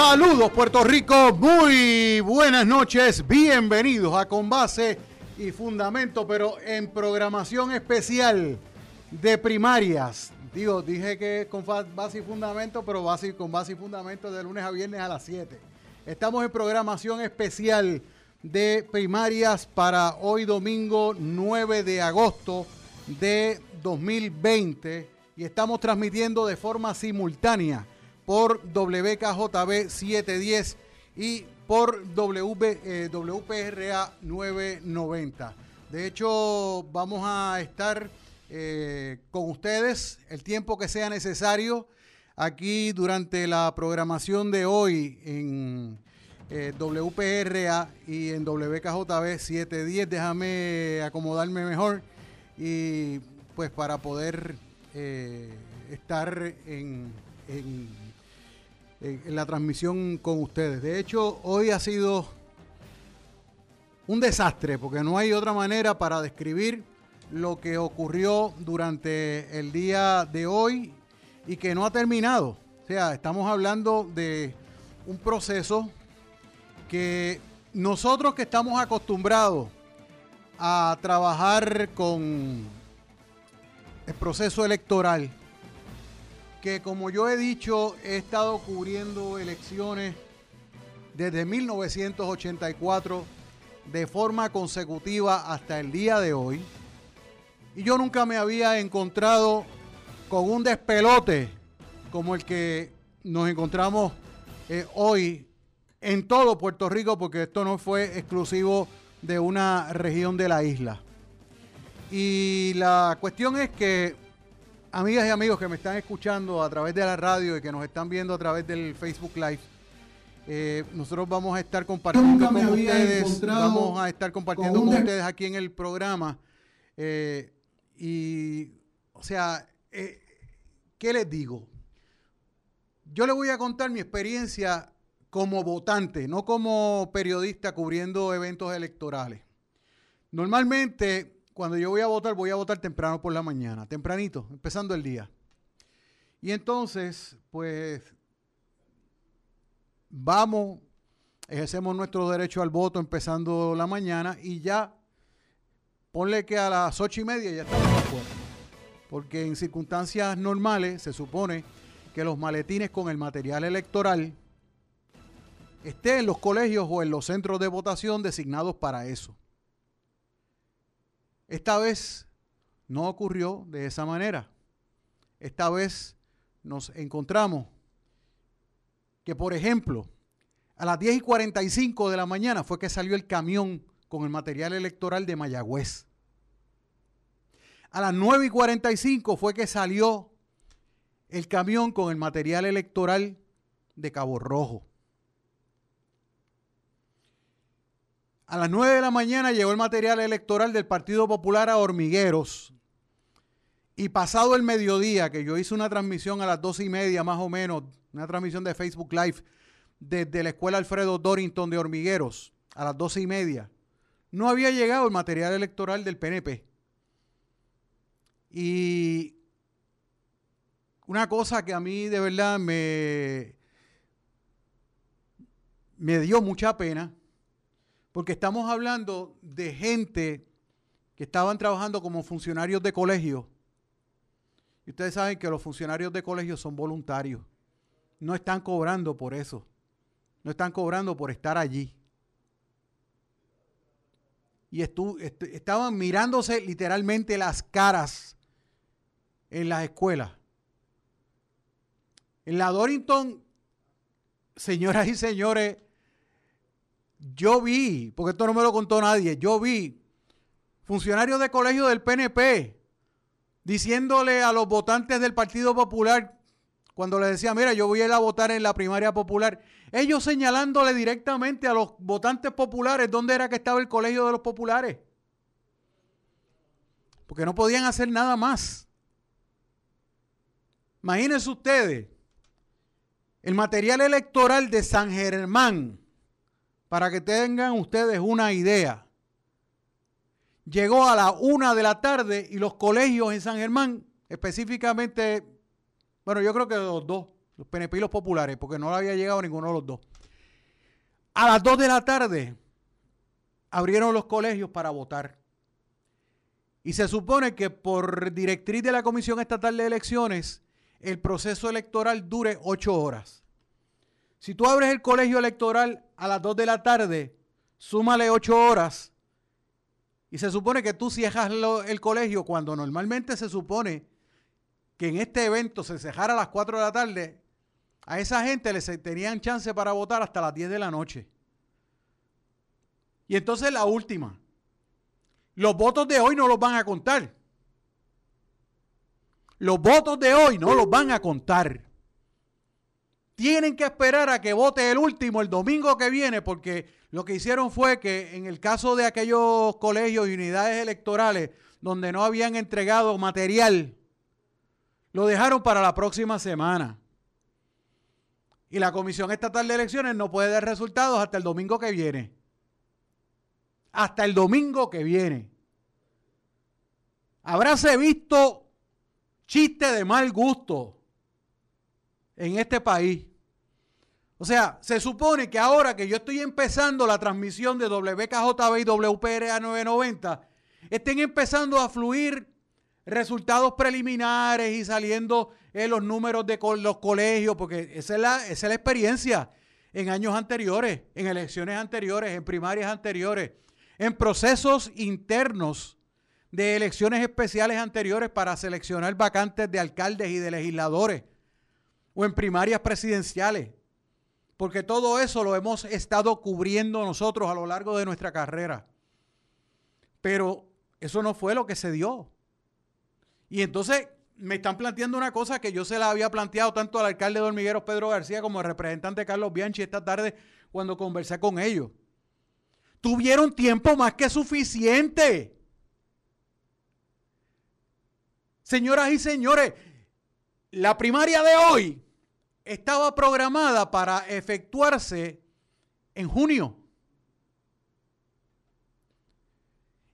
Saludos Puerto Rico, muy buenas noches, bienvenidos a Con Base y Fundamento, pero en programación especial de primarias. Digo, dije que con base y fundamento, pero base, con base y fundamento de lunes a viernes a las 7. Estamos en programación especial de primarias para hoy domingo 9 de agosto de 2020 y estamos transmitiendo de forma simultánea por WKJB 710 y por WPRA 990. De hecho, vamos a estar eh, con ustedes el tiempo que sea necesario aquí durante la programación de hoy en eh, WPRA y en WKJB 710. Déjame acomodarme mejor y pues para poder eh, estar en, la transmisión con ustedes. De hecho, hoy ha sido un desastre, porque no hay otra manera para describir lo que ocurrió durante el día de hoy y que no ha terminado. O sea, estamos hablando de un proceso que nosotros que estamos acostumbrados a trabajar con el proceso electoral, que como yo he dicho, he estado cubriendo elecciones desde 1984 de forma consecutiva hasta el día de hoy. Y yo nunca me había encontrado con un despelote como el que nos encontramos eh, hoy en todo Puerto Rico, porque esto no fue exclusivo de una región de la isla. Y la cuestión es que amigas y amigos que me están escuchando a través de la radio y que nos están viendo a través del Facebook Live, eh, nosotros vamos a estar compartiendo con ustedes, vamos a estar compartiendo con, ustedes aquí en el programa. Eh, y, o sea, eh, ¿qué les digo? Yo les voy a contar mi experiencia como votante, no como periodista cubriendo eventos electorales. Normalmente cuando yo voy a votar, voy a votar temprano por la mañana, tempranito, empezando el día. Y entonces, pues, vamos, ejercemos nuestro derecho al voto empezando la mañana y ya, ponle que a las ocho y media ya estamos afuera. Porque en circunstancias normales se supone que los maletines con el material electoral estén en los colegios o en los centros de votación designados para eso. Esta vez no ocurrió de esa manera. Esta vez nos encontramos que, por ejemplo, a las 10 y 45 de la mañana fue que salió el camión con el material electoral de Mayagüez. A las 9 y 45 fue que salió el camión con el material electoral de Cabo Rojo. A las 9 de la mañana llegó el material electoral del Partido Popular a Hormigueros. Y pasado el mediodía, que yo hice una transmisión a las 12 y media más o menos, una transmisión de Facebook Live desde la escuela Alfredo Dorrington de Hormigueros, a las 12 y media, no había llegado el material electoral del PNP. Y una cosa que a mí de verdad me, me dio mucha pena porque estamos hablando de gente que estaban trabajando como funcionarios de colegio. Y ustedes saben que los funcionarios de colegio son voluntarios. No están cobrando por eso. No están cobrando por estar allí. Y estaban mirándose literalmente las caras en las escuelas. En la Dorrington, señoras y señores, yo vi, porque esto no me lo contó nadie, yo vi funcionarios de colegio del PNP diciéndole a los votantes del Partido Popular, cuando le decía, mira, yo voy a ir a votar en la primaria popular, ellos señalándole directamente a los votantes populares dónde era que estaba el colegio de los populares. Porque no podían hacer nada más. Imagínense ustedes, el material electoral de San Germán para que tengan ustedes una idea. Llegó a la una de la tarde y los colegios en San Germán, específicamente, bueno, yo creo que los dos, los PNP y los populares, porque no le había llegado ninguno de los dos. A las 2 de la tarde abrieron los colegios para votar. Y se supone que por directriz de la Comisión Estatal de Elecciones, el proceso electoral dure 8 horas. Si tú abres el colegio electoral a las 2 de la tarde, súmale 8 horas. Y se supone que tú cierras el colegio cuando normalmente se supone que en este evento se cejara a las 4 de la tarde, a esa gente les tenían chance para votar hasta las 10 de la noche. Y entonces la última. Los votos de hoy no los van a contar. Los votos de hoy no los van a contar. Tienen que esperar a que vote el último el domingo que viene, porque lo que hicieron fue que en el caso de aquellos colegios y unidades electorales donde no habían entregado material, lo dejaron para la próxima semana. Y la Comisión Estatal de Elecciones no puede dar resultados hasta el domingo que viene. Hasta el domingo que viene. Habráse visto chiste de mal gusto en este país. O sea, se supone que ahora que yo estoy empezando la transmisión de WKJB y WPRA 990, estén empezando a fluir resultados preliminares y saliendo en los números de los colegios, porque esa es, la, esa es la experiencia en años anteriores, en elecciones anteriores, en primarias anteriores, en procesos internos de elecciones especiales anteriores para seleccionar vacantes de alcaldes y de legisladores, o en primarias presidenciales porque todo eso lo hemos estado cubriendo nosotros a lo largo de nuestra carrera. Pero eso no fue lo que se dio. Y entonces me están planteando una cosa que yo se la había planteado tanto al alcalde de Hormigueros, Pedro García, como al representante Carlos Bianchi esta tarde cuando conversé con ellos. Tuvieron tiempo más que suficiente. Señoras y señores, la primaria de hoy estaba programada para efectuarse en junio.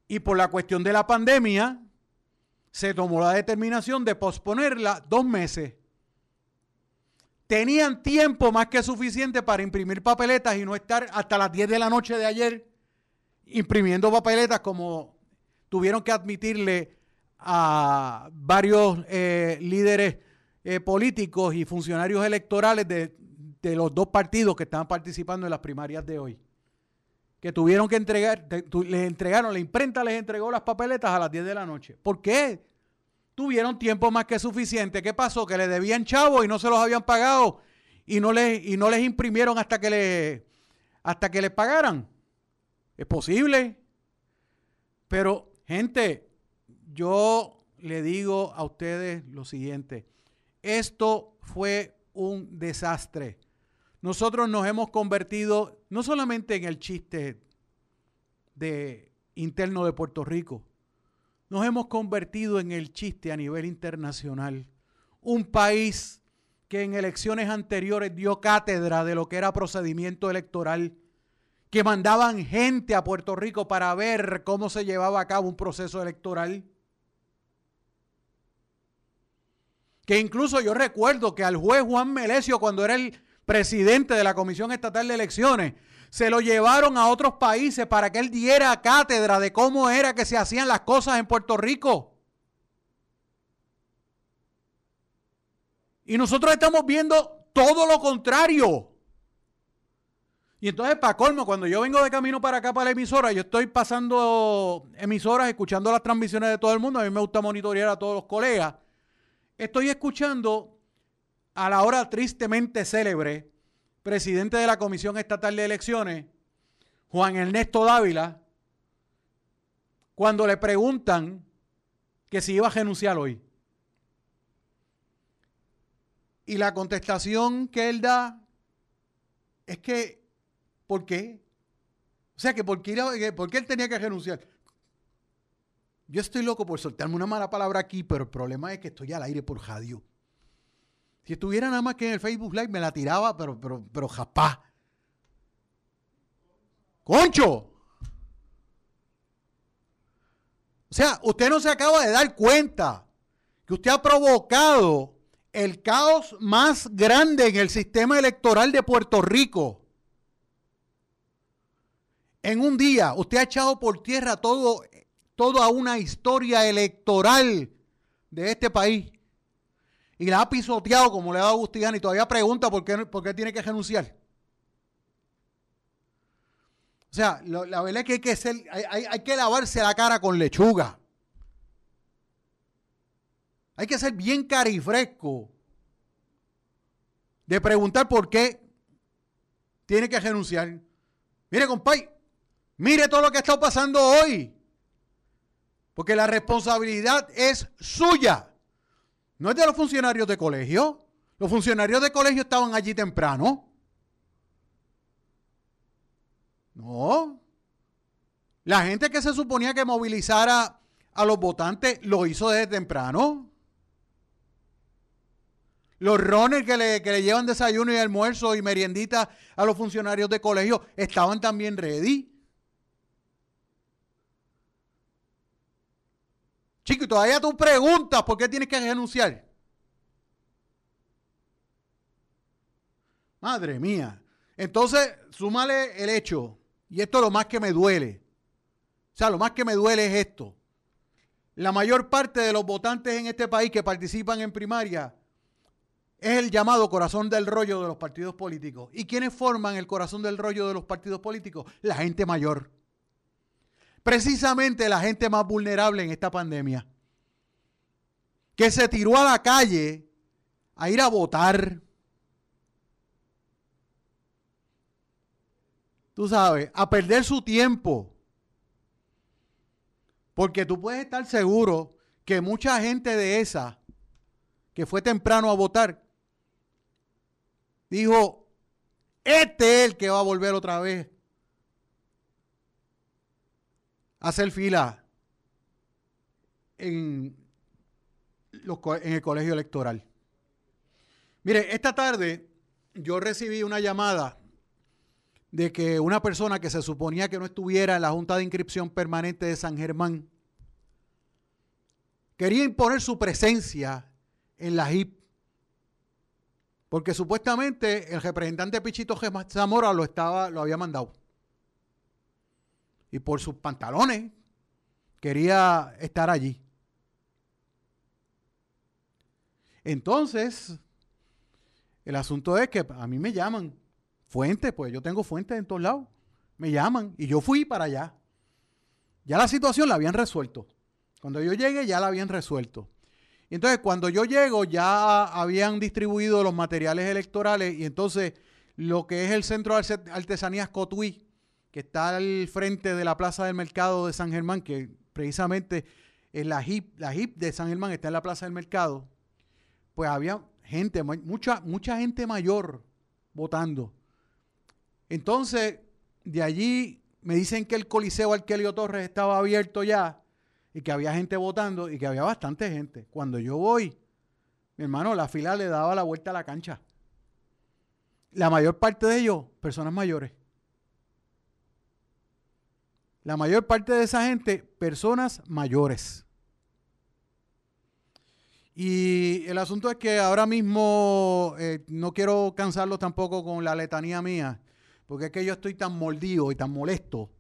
Y por la cuestión de la pandemia, se tomó la determinación de posponerla dos meses. Tenían tiempo más que suficiente para imprimir papeletas y no estar hasta las 10 de la noche de ayer imprimiendo papeletas como tuvieron que admitirle a varios eh, líderes eh, políticos y funcionarios electorales de, los dos partidos que estaban participando en las primarias de hoy. Que tuvieron que entregar, les entregaron, la imprenta les entregó las papeletas a las 10 de la noche. ¿Por qué? Tuvieron tiempo más que suficiente. ¿Qué pasó? Que le debían chavos y no se los habían pagado y no les, y no les imprimieron hasta que, le, hasta que les pagaran. Es posible. Pero, gente, yo le digo a ustedes lo siguiente. Esto fue un desastre. Nosotros nos hemos convertido no solamente en el chiste de interno de Puerto Rico, nos hemos convertido en el chiste a nivel internacional. Un país que en elecciones anteriores dio cátedra de lo que era procedimiento electoral, que mandaban gente a Puerto Rico para ver cómo se llevaba a cabo un proceso electoral que incluso yo recuerdo que al juez Juan Melesio, cuando era el presidente de la Comisión Estatal de Elecciones, se lo llevaron a otros países para que él diera cátedra de cómo era que se hacían las cosas en Puerto Rico. Y nosotros estamos viendo todo lo contrario. Y entonces, para colmo, cuando yo vengo de camino para acá, para la emisora, yo estoy pasando emisoras, escuchando las transmisiones de todo el mundo. A mí me gusta monitorear a todos los colegas. Estoy escuchando a la hora tristemente célebre presidente de la Comisión Estatal de Elecciones, Juan Ernesto Dávila, cuando le preguntan que si iba a renunciar hoy. Y la contestación que él da es que, ¿por qué? O sea, que por qué, por qué él tenía que renunciar. Yo estoy loco por soltarme una mala palabra aquí, pero el problema es que estoy al aire por radio. Si estuviera nada más que en el Facebook Live, me la tiraba, pero, pero, pero japá. ¡Concho! O sea, usted no se acaba de dar cuenta que usted ha provocado el caos más grande en el sistema electoral de Puerto Rico. En un día, usted ha echado por tierra todo, toda una historia electoral de este país y la ha pisoteado como le ha dado Agustín y todavía pregunta por qué, por qué tiene que renunciar. O sea, la verdad es que hay que, ser, hay, hay que lavarse la cara con lechuga. Hay que ser bien carifresco de preguntar por qué tiene que renunciar. Mire, compay, mire todo lo que está pasando hoy. Porque la responsabilidad es suya. No es de los funcionarios de colegio. Los funcionarios de colegio estaban allí temprano. No. La gente que se suponía que movilizara a los votantes lo hizo desde temprano. Los rones que le, llevan desayuno y almuerzo y meriendita a los funcionarios de colegio estaban también ready. Chico, y todavía tú preguntas por qué tienes que renunciar. Madre mía. Entonces, súmale el hecho, y esto es lo más que me duele. O sea, lo más que me duele es esto. La mayor parte de los votantes en este país que participan en primaria es el llamado corazón del rollo de los partidos políticos. ¿Y quiénes forman el corazón del rollo de los partidos políticos? La gente mayor. Precisamente la gente más vulnerable en esta pandemia. Que se tiró a la calle a ir a votar. Tú sabes, a perder su tiempo. Porque tú puedes estar seguro que mucha gente de esa que fue temprano a votar dijo, este es el que va a volver otra vez a hacer fila en, el colegio electoral. Mire, esta tarde yo recibí una llamada de que una persona que se suponía que no estuviera en la Junta de Inscripción Permanente de San Germán quería imponer su presencia en la HIP porque supuestamente el representante Pichito Zamora lo, estaba, lo había mandado. Y por sus pantalones quería estar allí. Entonces, el asunto es que a mí me llaman fuentes, pues yo tengo fuentes en todos lados. Me llaman y yo fui para allá. Ya la situación la habían resuelto. Cuando yo llegué ya la habían resuelto. Entonces, cuando yo llego, ya habían distribuido los materiales electorales y entonces lo que es el Centro de Artesanías Cotuí, que está al frente de la Plaza del Mercado de San Germán, que precisamente es la HIP, la HIP de San Germán está en la Plaza del Mercado, pues había gente, mucha, mucha gente mayor votando. Entonces, de allí me dicen que el Coliseo Arquelio Torres estaba abierto ya y que había gente votando y que había bastante gente. Cuando yo voy, mi hermano, la fila le daba la vuelta a la cancha. La mayor parte de ellos, personas mayores. La mayor parte de esa gente, personas mayores. Y el asunto es que ahora mismo eh, no quiero cansarlo tampoco con la letanía mía, porque es que yo estoy tan mordido y tan molesto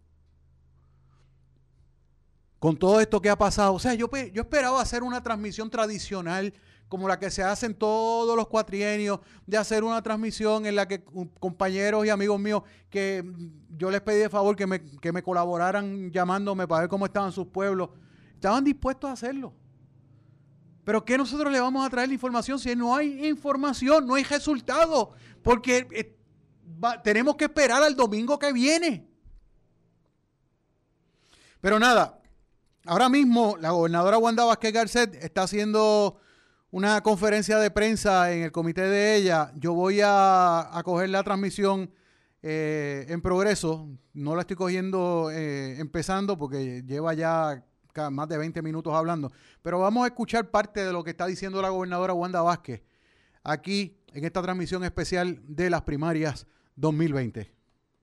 con todo esto que ha pasado. O sea, yo, yo esperaba hacer una transmisión tradicional como la que se hace en todos los cuatrienios, de hacer una transmisión en la que compañeros y amigos míos que yo les pedí de favor que me, que me colaboraran llamándome para ver cómo estaban sus pueblos, estaban dispuestos a hacerlo. Pero ¿qué nosotros le vamos a traer la información si no hay información, no hay resultado? Porque eh, tenemos que esperar al domingo que viene. Pero nada, Ahora mismo la gobernadora Wanda Vázquez Garcet está haciendo una conferencia de prensa en el comité de ella. Yo voy a, coger la transmisión eh, en progreso. No la estoy cogiendo eh, empezando porque lleva ya más de 20 minutos hablando. Pero vamos a escuchar parte de lo que está diciendo la gobernadora Wanda Vázquez aquí en esta transmisión especial de las primarias 2020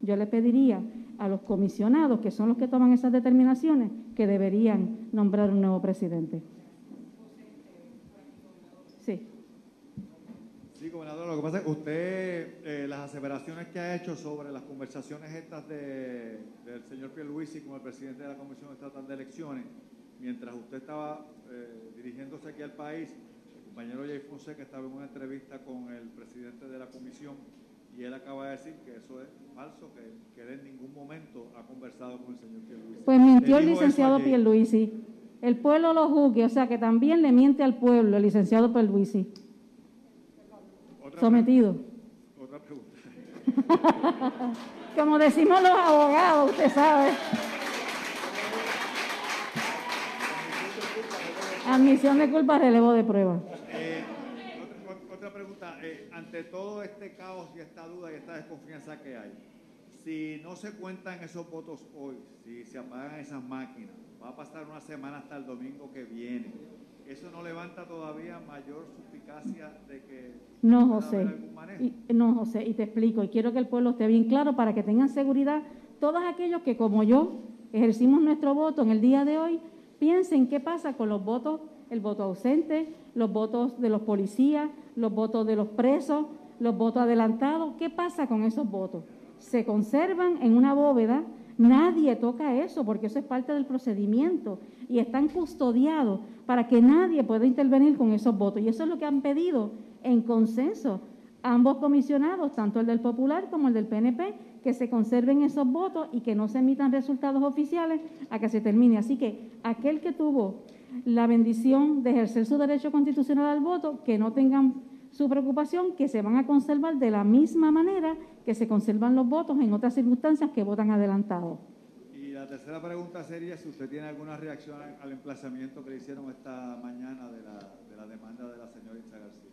yo le pediría a los comisionados, que son los que toman esas determinaciones, que deberían nombrar un nuevo presidente. Sí. gobernador, lo que pasa es que usted, eh, las aseveraciones que ha hecho sobre las conversaciones estas de, del señor Pierluisi con el presidente de la Comisión Estatal de Elecciones, mientras usted estaba eh, dirigiéndose aquí al país, el compañero Jay Fonseca estaba en una entrevista con el presidente de la comisión y él acaba de decir que eso es falso, que, que él en ningún momento ha conversado con el señor Pierluisi. Pues mintió el licenciado Pierluisi. El pueblo lo juzgue, o sea que también le miente al pueblo el licenciado Pierluisi. Sometido. Otra pregunta. Como decimos los abogados, usted sabe. Admisión de culpa, relevo de prueba. Eh, otra, pregunta. Eh, ante todo este caos y esta duda y esta desconfianza que hay, si no se cuentan esos votos hoy, si se apagan esas máquinas, va a pasar una semana hasta el domingo que viene. ¿Eso no levanta todavía mayor suspicacia de que... No, José. no, José, y te explico, y quiero que el pueblo esté bien claro para que tengan seguridad todos aquellos que, como yo, ejercimos nuestro voto en el día de hoy, piensen qué pasa con los votos, el voto ausente, los votos de los policías, los votos de los presos, los votos adelantados, ¿qué pasa con esos votos? Se conservan en una bóveda Nadie toca eso porque eso es parte del procedimiento y están custodiados para que nadie pueda intervenir con esos votos. Y eso es lo que han pedido en consenso ambos comisionados, tanto el del Popular como el del PNP, que se conserven esos votos y que no se emitan resultados oficiales a que se termine. Así que aquel que tuvo la bendición de ejercer su derecho constitucional al voto, que no tengan su preocupación, que se van a conservar de la misma manera que se conservan los votos en otras circunstancias que votan adelantado. Y la tercera pregunta sería si usted tiene alguna reacción al emplazamiento que le hicieron esta mañana de la, de la demanda de la señorita García.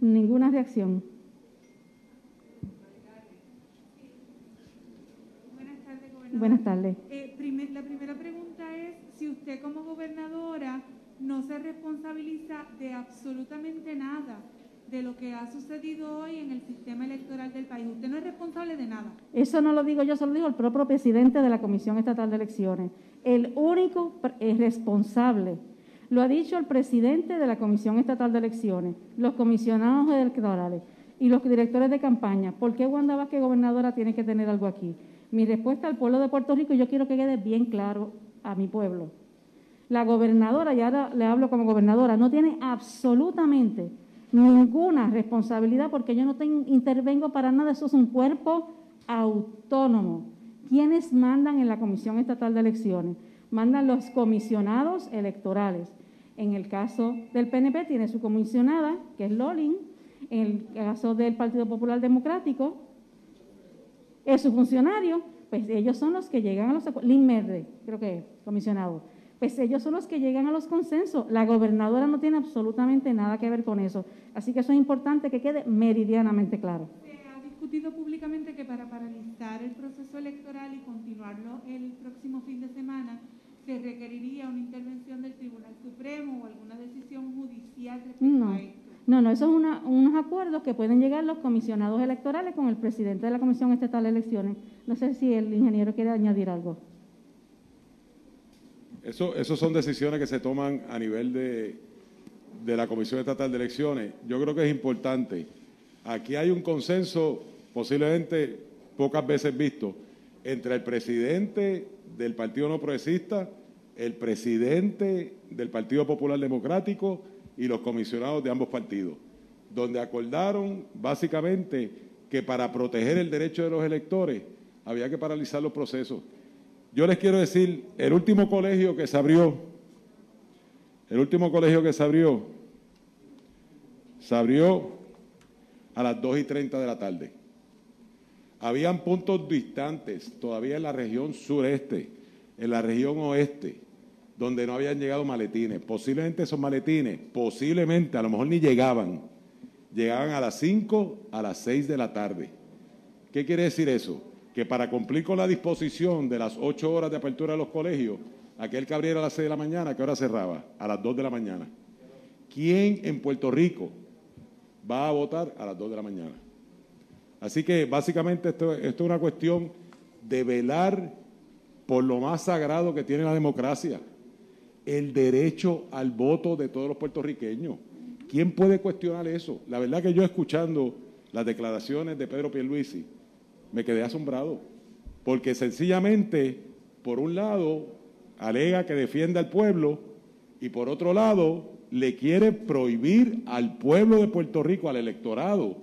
Ninguna reacción. Buenas tardes, gobernador. Buenas tardes. Eh, la primera pregunta es si usted como gobernadora no se responsabiliza de absolutamente nada de lo que ha sucedido hoy en el sistema electoral del país. Usted no es responsable de nada. Eso no lo digo yo, se lo digo el propio presidente de la Comisión Estatal de Elecciones. El único responsable, lo ha dicho el presidente de la Comisión Estatal de Elecciones, los comisionados electorales y los directores de campaña. ¿Por qué Wanda Vázquez, gobernadora, tiene que tener algo aquí? Mi respuesta al pueblo de Puerto Rico, yo quiero que quede bien claro a mi pueblo. La gobernadora, y ahora le hablo como gobernadora, no tiene absolutamente ninguna responsabilidad porque yo no intervengo para nada, eso es un cuerpo autónomo. ¿Quiénes mandan en la Comisión Estatal de Elecciones? Mandan los comisionados electorales. En el caso del PNP tiene su comisionada, que es Lolin. En el caso del Partido Popular Democrático, es su funcionario, pues ellos son los que llegan a los... Lin Merde, creo que es, comisionado pues ellos son los que llegan a los consensos. La gobernadora no tiene absolutamente nada que ver con eso. Así que eso es importante que quede meridianamente claro. Se ha discutido públicamente que para paralizar el proceso electoral y continuarlo el próximo fin de semana, se requeriría una intervención del Tribunal Supremo o alguna decisión judicial respecto no. a esto. No, no, esos son unos acuerdos que pueden llegar los comisionados electorales con el presidente de la Comisión Estatal de Elecciones. No sé si el ingeniero quiere añadir algo. Eso, eso son decisiones que se toman a nivel de, de la Comisión Estatal de Elecciones. Yo creo que es importante. Aquí hay un consenso posiblemente pocas veces visto entre el presidente del Partido No Progresista, el presidente del Partido Popular Democrático y los comisionados de ambos partidos, donde acordaron básicamente que para proteger el derecho de los electores había que paralizar los procesos. Yo les quiero decir, el último colegio que se abrió, el último colegio que se abrió, se abrió a las 2 y 30 de la tarde. Habían puntos distantes todavía en la región sureste, en la región oeste, donde no habían llegado maletines. Posiblemente esos maletines, posiblemente, a lo mejor ni llegaban. Llegaban a las 5, a las 6 de la tarde. ¿Qué quiere decir eso? Que para cumplir con la disposición de las ocho horas de apertura de los colegios, aquel que abriera a las seis de la mañana, ¿qué hora cerraba? A las dos de la mañana. ¿Quién en Puerto Rico va a votar a las dos de la mañana? Así que básicamente esto, esto es una cuestión de velar por lo más sagrado que tiene la democracia, el derecho al voto de todos los puertorriqueños. ¿quién puede cuestionar eso? La verdad que yo escuchando las declaraciones de Pedro Pierluisi, me quedé asombrado, porque sencillamente, por un lado, alega que defiende al pueblo y por otro lado, le quiere prohibir al pueblo de Puerto Rico, al electorado,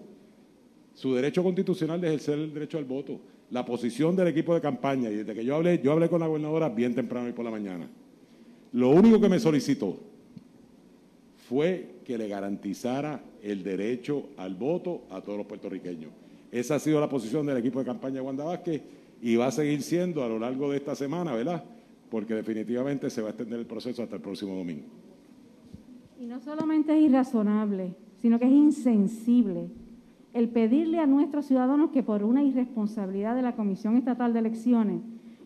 su derecho constitucional de ejercer el derecho al voto. La posición del equipo de campaña, y desde que yo hablé, yo hablé con la gobernadora bien temprano y por la mañana. Lo único que me solicitó fue que le garantizara el derecho al voto a todos los puertorriqueños. Esa ha sido la posición del equipo de campaña de Wanda Vázquez y va a seguir siendo a lo largo de esta semana, ¿verdad? Porque definitivamente se va a extender el proceso hasta el próximo domingo. Y no solamente es irrazonable, sino que es insensible el pedirle a nuestros ciudadanos que por una irresponsabilidad de la Comisión Estatal de Elecciones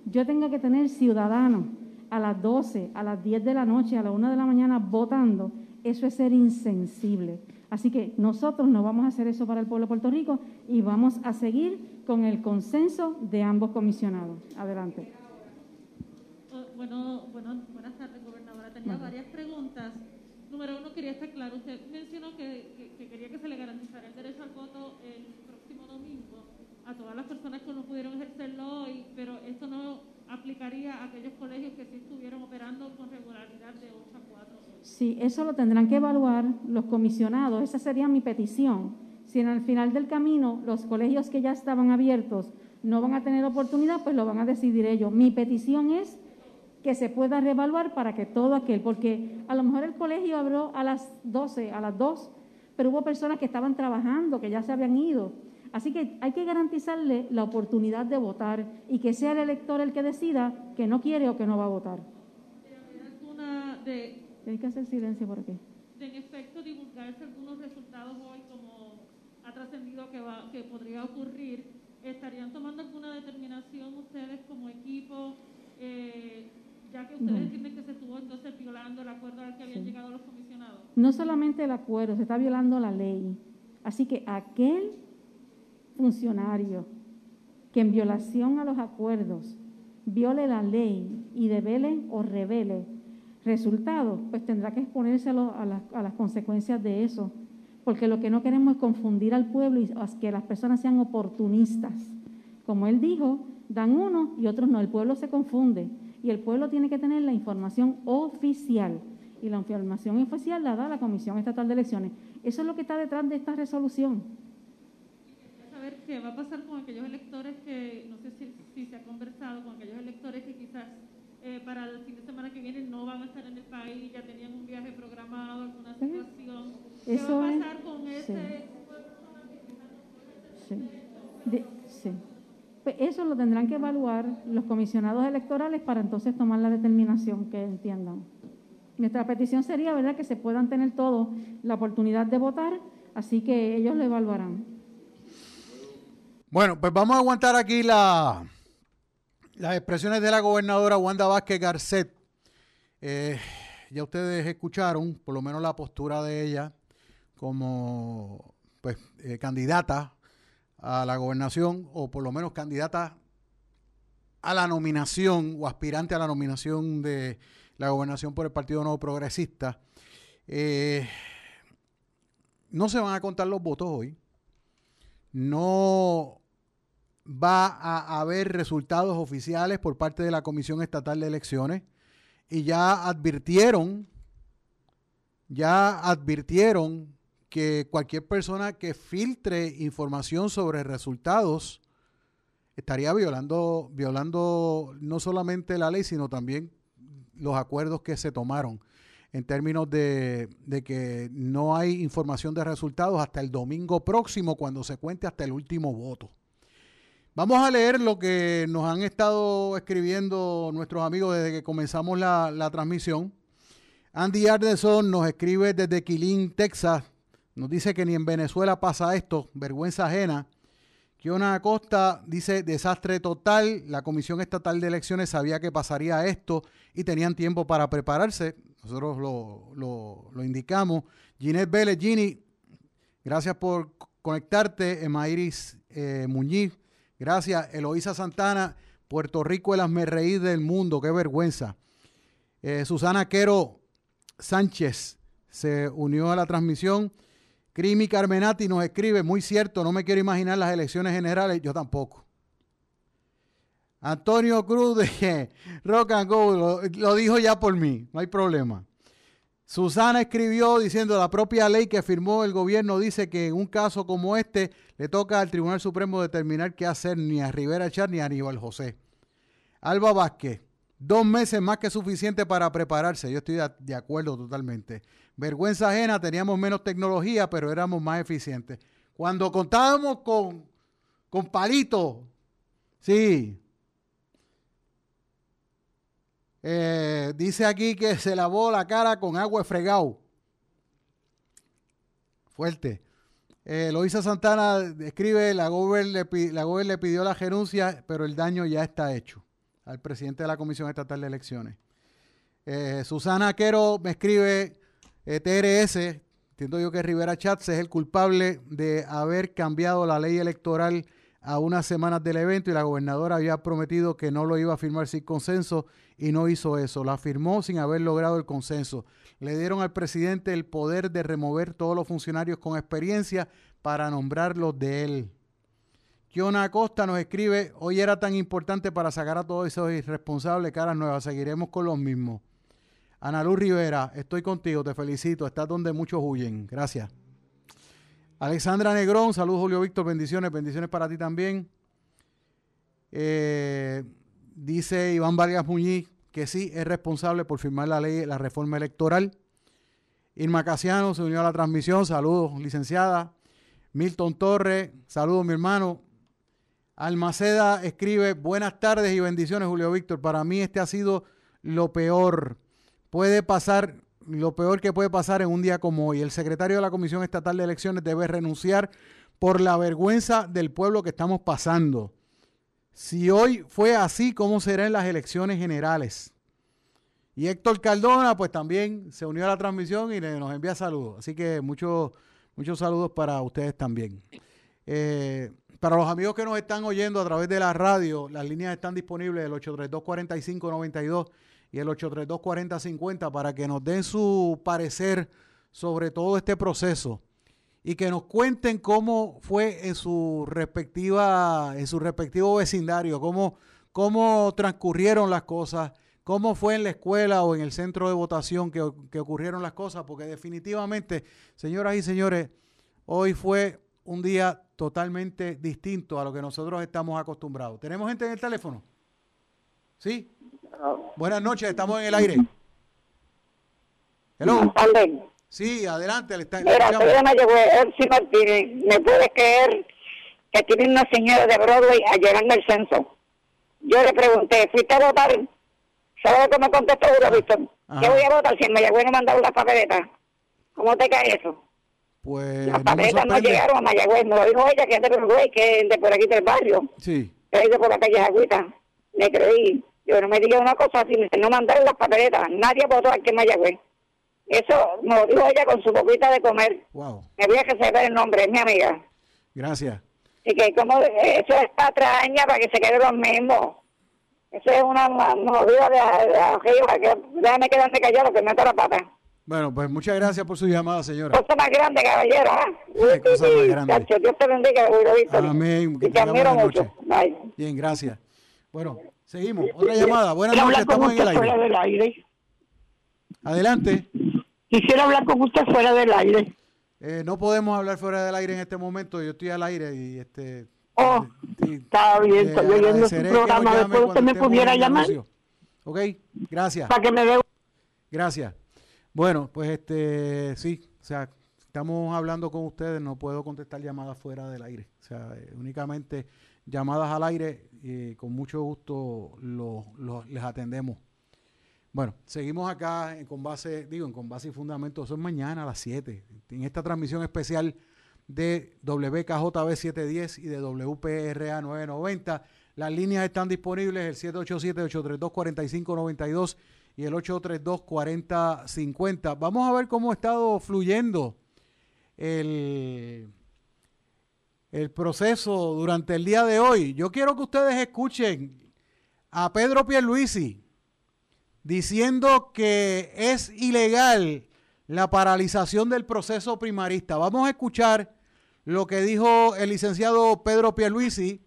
yo tenga que tener ciudadanos a las 12, a las 10 de la noche, a la 1 de la mañana votando, eso es ser insensible. Así que nosotros no vamos a hacer eso para el pueblo de Puerto Rico y vamos a seguir con el consenso de ambos comisionados. Adelante. Oh, bueno, bueno buenas tardes, gobernadora. Tenía varias preguntas. Número uno, quería estar claro. Usted mencionó que, quería que se le garantizara el derecho al voto el próximo domingo a todas las personas que no pudieron ejercerlo hoy, pero esto no aplicaría a aquellos colegios que sí estuvieron operando con regularidad de 8 a 4. Sí, eso lo tendrán que evaluar los comisionados. Esa sería mi petición. Si en el final del camino los colegios que ya estaban abiertos no van a tener oportunidad, pues lo van a decidir ellos. Mi petición es que se pueda reevaluar para que todo aquel, porque a lo mejor el colegio abrió a las 12, a las 2, pero hubo personas que estaban trabajando, que ya se habían ido. Así que hay que garantizarle la oportunidad de votar y que sea el elector el que decida que no quiere o que no va a votar. Hay que hacer silencio por aquí. De en efecto, divulgarse algunos resultados hoy, como ha trascendido que, que podría ocurrir, ¿estarían tomando alguna determinación ustedes como equipo? Eh, ya que ustedes entienden que se estuvo entonces violando el acuerdo al que habían llegado los comisionados. No solamente el acuerdo, se está violando la ley. Así que aquel funcionario que en violación a los acuerdos viole la ley y devele o revele resultados, pues tendrá que exponerse a, a las consecuencias de eso. Porque lo que no queremos es confundir al pueblo y que las personas sean oportunistas. Como él dijo, dan uno y otros no. El pueblo se confunde y el pueblo tiene que tener la información oficial. Y la información oficial la da la Comisión Estatal de Elecciones. Eso es lo que está detrás de esta resolución. saber qué va a pasar con aquellos electores que, no sé si, se ha conversado, con aquellos electores que quizás eh, para el fin de semana que viene no van a estar en el país, ya tenían un viaje programado, alguna situación. ¿Qué va a pasar con ese sí. sí. Pues eso lo tendrán que evaluar los comisionados electorales para entonces tomar la determinación que entiendan. Nuestra petición sería, ¿verdad?, que se puedan tener todos la oportunidad de votar, así que ellos lo evaluarán. Bueno, pues vamos a aguantar aquí la, las expresiones de la gobernadora Wanda Vázquez Garcet. Eh, ya ustedes escucharon, por lo menos la postura de ella como pues, eh, candidata a la gobernación, o por lo menos candidata a la nominación o aspirante a la nominación de la gobernación por el Partido Nuevo Progresista. Eh, no se van a contar los votos hoy. No va a haber resultados oficiales por parte de la Comisión Estatal de Elecciones y ya advirtieron, ya advirtieron que cualquier persona que filtre información sobre resultados estaría violando, violando no solamente la ley, sino también los acuerdos que se tomaron en términos de, de, que no hay información de resultados hasta el domingo próximo, cuando se cuente hasta el último voto. Vamos a leer lo que nos han estado escribiendo nuestros amigos desde que comenzamos la, transmisión. Andy Ardeson nos escribe desde Quilín, Texas. Nos dice que ni en Venezuela pasa esto, vergüenza ajena. Kiona Acosta dice, desastre total, la Comisión Estatal de Elecciones sabía que pasaría esto y tenían tiempo para prepararse. Nosotros lo, indicamos. Ginette Vélez, Gini, gracias por conectarte. Emairis eh, Muñiz, gracias. Eloísa Santana, Puerto Rico, el asmerreír reír del mundo, qué vergüenza. Eh, Susana Quero Sánchez, se unió a la transmisión. Crimi Carmenati nos escribe, muy cierto, no me quiero imaginar las elecciones generales, yo tampoco. Antonio Cruz de Rock and Go lo dijo ya por mí, no hay problema. Susana escribió diciendo la propia ley que firmó el gobierno dice que en un caso como este le toca al Tribunal Supremo determinar qué hacer ni a Rivera Char ni a Aníbal José. Alba Vázquez, dos meses más que suficiente para prepararse. Yo estoy de, acuerdo totalmente. Vergüenza ajena, teníamos menos tecnología, pero éramos más eficientes. Cuando contábamos con, con palitos, sí, Eh, dice aquí que se lavó la cara con agua fregado. Fuerte. Eh, Loisa Santana escribe, la Gober, le, la Gober le pidió la renuncia, pero el daño ya está hecho al presidente de la Comisión Estatal de Elecciones. Eh, Susana Quero me escribe, eh, TRS, entiendo yo que Rivera Chats es el culpable de haber cambiado la ley electoral a unas semanas del evento y la gobernadora había prometido que no lo iba a firmar sin consenso y no hizo eso. La firmó sin haber logrado el consenso. Le dieron al presidente el poder de remover todos los funcionarios con experiencia para nombrarlos de él. Kiona Acosta nos escribe, hoy era tan importante para sacar a todos esos irresponsables caras nuevas, seguiremos con los mismos. Ana Luz Rivera, estoy contigo, te felicito, estás donde muchos huyen. Gracias. Alexandra Negrón, saludos Julio Víctor, bendiciones, bendiciones para ti también. Eh, dice Iván Vargas Muñiz que sí es responsable por firmar la ley, la reforma electoral. Irma Casiano se unió a la transmisión, saludos licenciada. Milton Torres, saludos mi hermano. Almaceda escribe, buenas tardes y bendiciones Julio Víctor. Para mí este ha sido lo peor. Puede pasar lo peor que puede pasar en un día como hoy. El secretario de la Comisión Estatal de Elecciones debe renunciar por la vergüenza del pueblo que estamos pasando. Si hoy fue así, ¿cómo será en las elecciones generales? Y Héctor Cardona, pues también se unió a la transmisión y nos envía saludos. Así que muchos, muchos saludos para ustedes también. Eh, para los amigos que nos están oyendo a través de la radio, las líneas están disponibles, el 832-4592 y el 832-4050 para que nos den su parecer sobre todo este proceso y que nos cuenten cómo fue en su respectiva, en su respectivo vecindario, cómo, cómo transcurrieron las cosas, cómo fue en la escuela o en el centro de votación que, que ocurrieron las cosas, porque definitivamente, señoras y señores, hoy fue un día totalmente distinto a lo que nosotros estamos acostumbrados. ¿Tenemos gente en el teléfono? ¿Sí? Buenas noches, estamos en el aire. Hello. Sí, adelante. Le está, Mira, soy de Mayagüez, Martínez. ¿Me puedes creer que tiene una señora de Broadway llegando al censo? Yo le pregunté, ¿fuiste a votar? ¿Sabes cómo contestó uno, Víctor? ¿Qué voy a votar si en Mayagüez no mandaron las papeletas? ¿Cómo te cae eso? Pues las papeletas no, llegaron a Mayagüez. Me lo dijo ella, que es de Broadway, que es de por aquí del barrio. Sí. Que es de por la calle Agüita. Me creí. Yo no me diga una cosa así, no mandaron las papeletas. Nadie votó aquí en Mayagüez. Eso me lo dijo ella con su boquita de comer. Wow. Me voy a que se el nombre, es mi amiga. Gracias. Y que como eso es patraña para que se quede los mismos. Eso es una movida de, de, que déjame quedarme callado que meto la pata. Bueno, pues muchas gracias por su llamada, señora. Cosa más grande, caballero. ¿eh? cosa más grande. Dios te bendiga, Amén. Que y te admiro mucho. Bye. Bien, gracias. Bueno, seguimos. Otra llamada. Buenas noches, estamos en el aire. Fuera del aire. Adelante. Quisiera hablar con usted fuera del aire. Eh, no podemos hablar fuera del aire en este momento. Yo estoy al aire y este. Oh, está bien. Estoy oyendo su programa. Después usted me pudiera llamar. Ok, gracias. Para que me dé. Gracias. Bueno, pues este, sí, o sea, estamos hablando con ustedes. No puedo contestar llamadas fuera del aire. O sea, eh, únicamente llamadas al aire con mucho gusto les atendemos. Bueno, seguimos acá en, con base, digo, en con base y fundamento. Eso es mañana a las 7. En esta transmisión especial de WKJB 710 y de WPRA 990. Las líneas están disponibles, el 787-832-4592 y el 832-4050. Vamos a ver cómo ha estado fluyendo el, el proceso durante el día de hoy. Yo quiero que ustedes escuchen a Pedro Pierluisi diciendo que es ilegal la paralización del proceso primarista. Vamos a escuchar lo que dijo el licenciado Pedro Pierluisi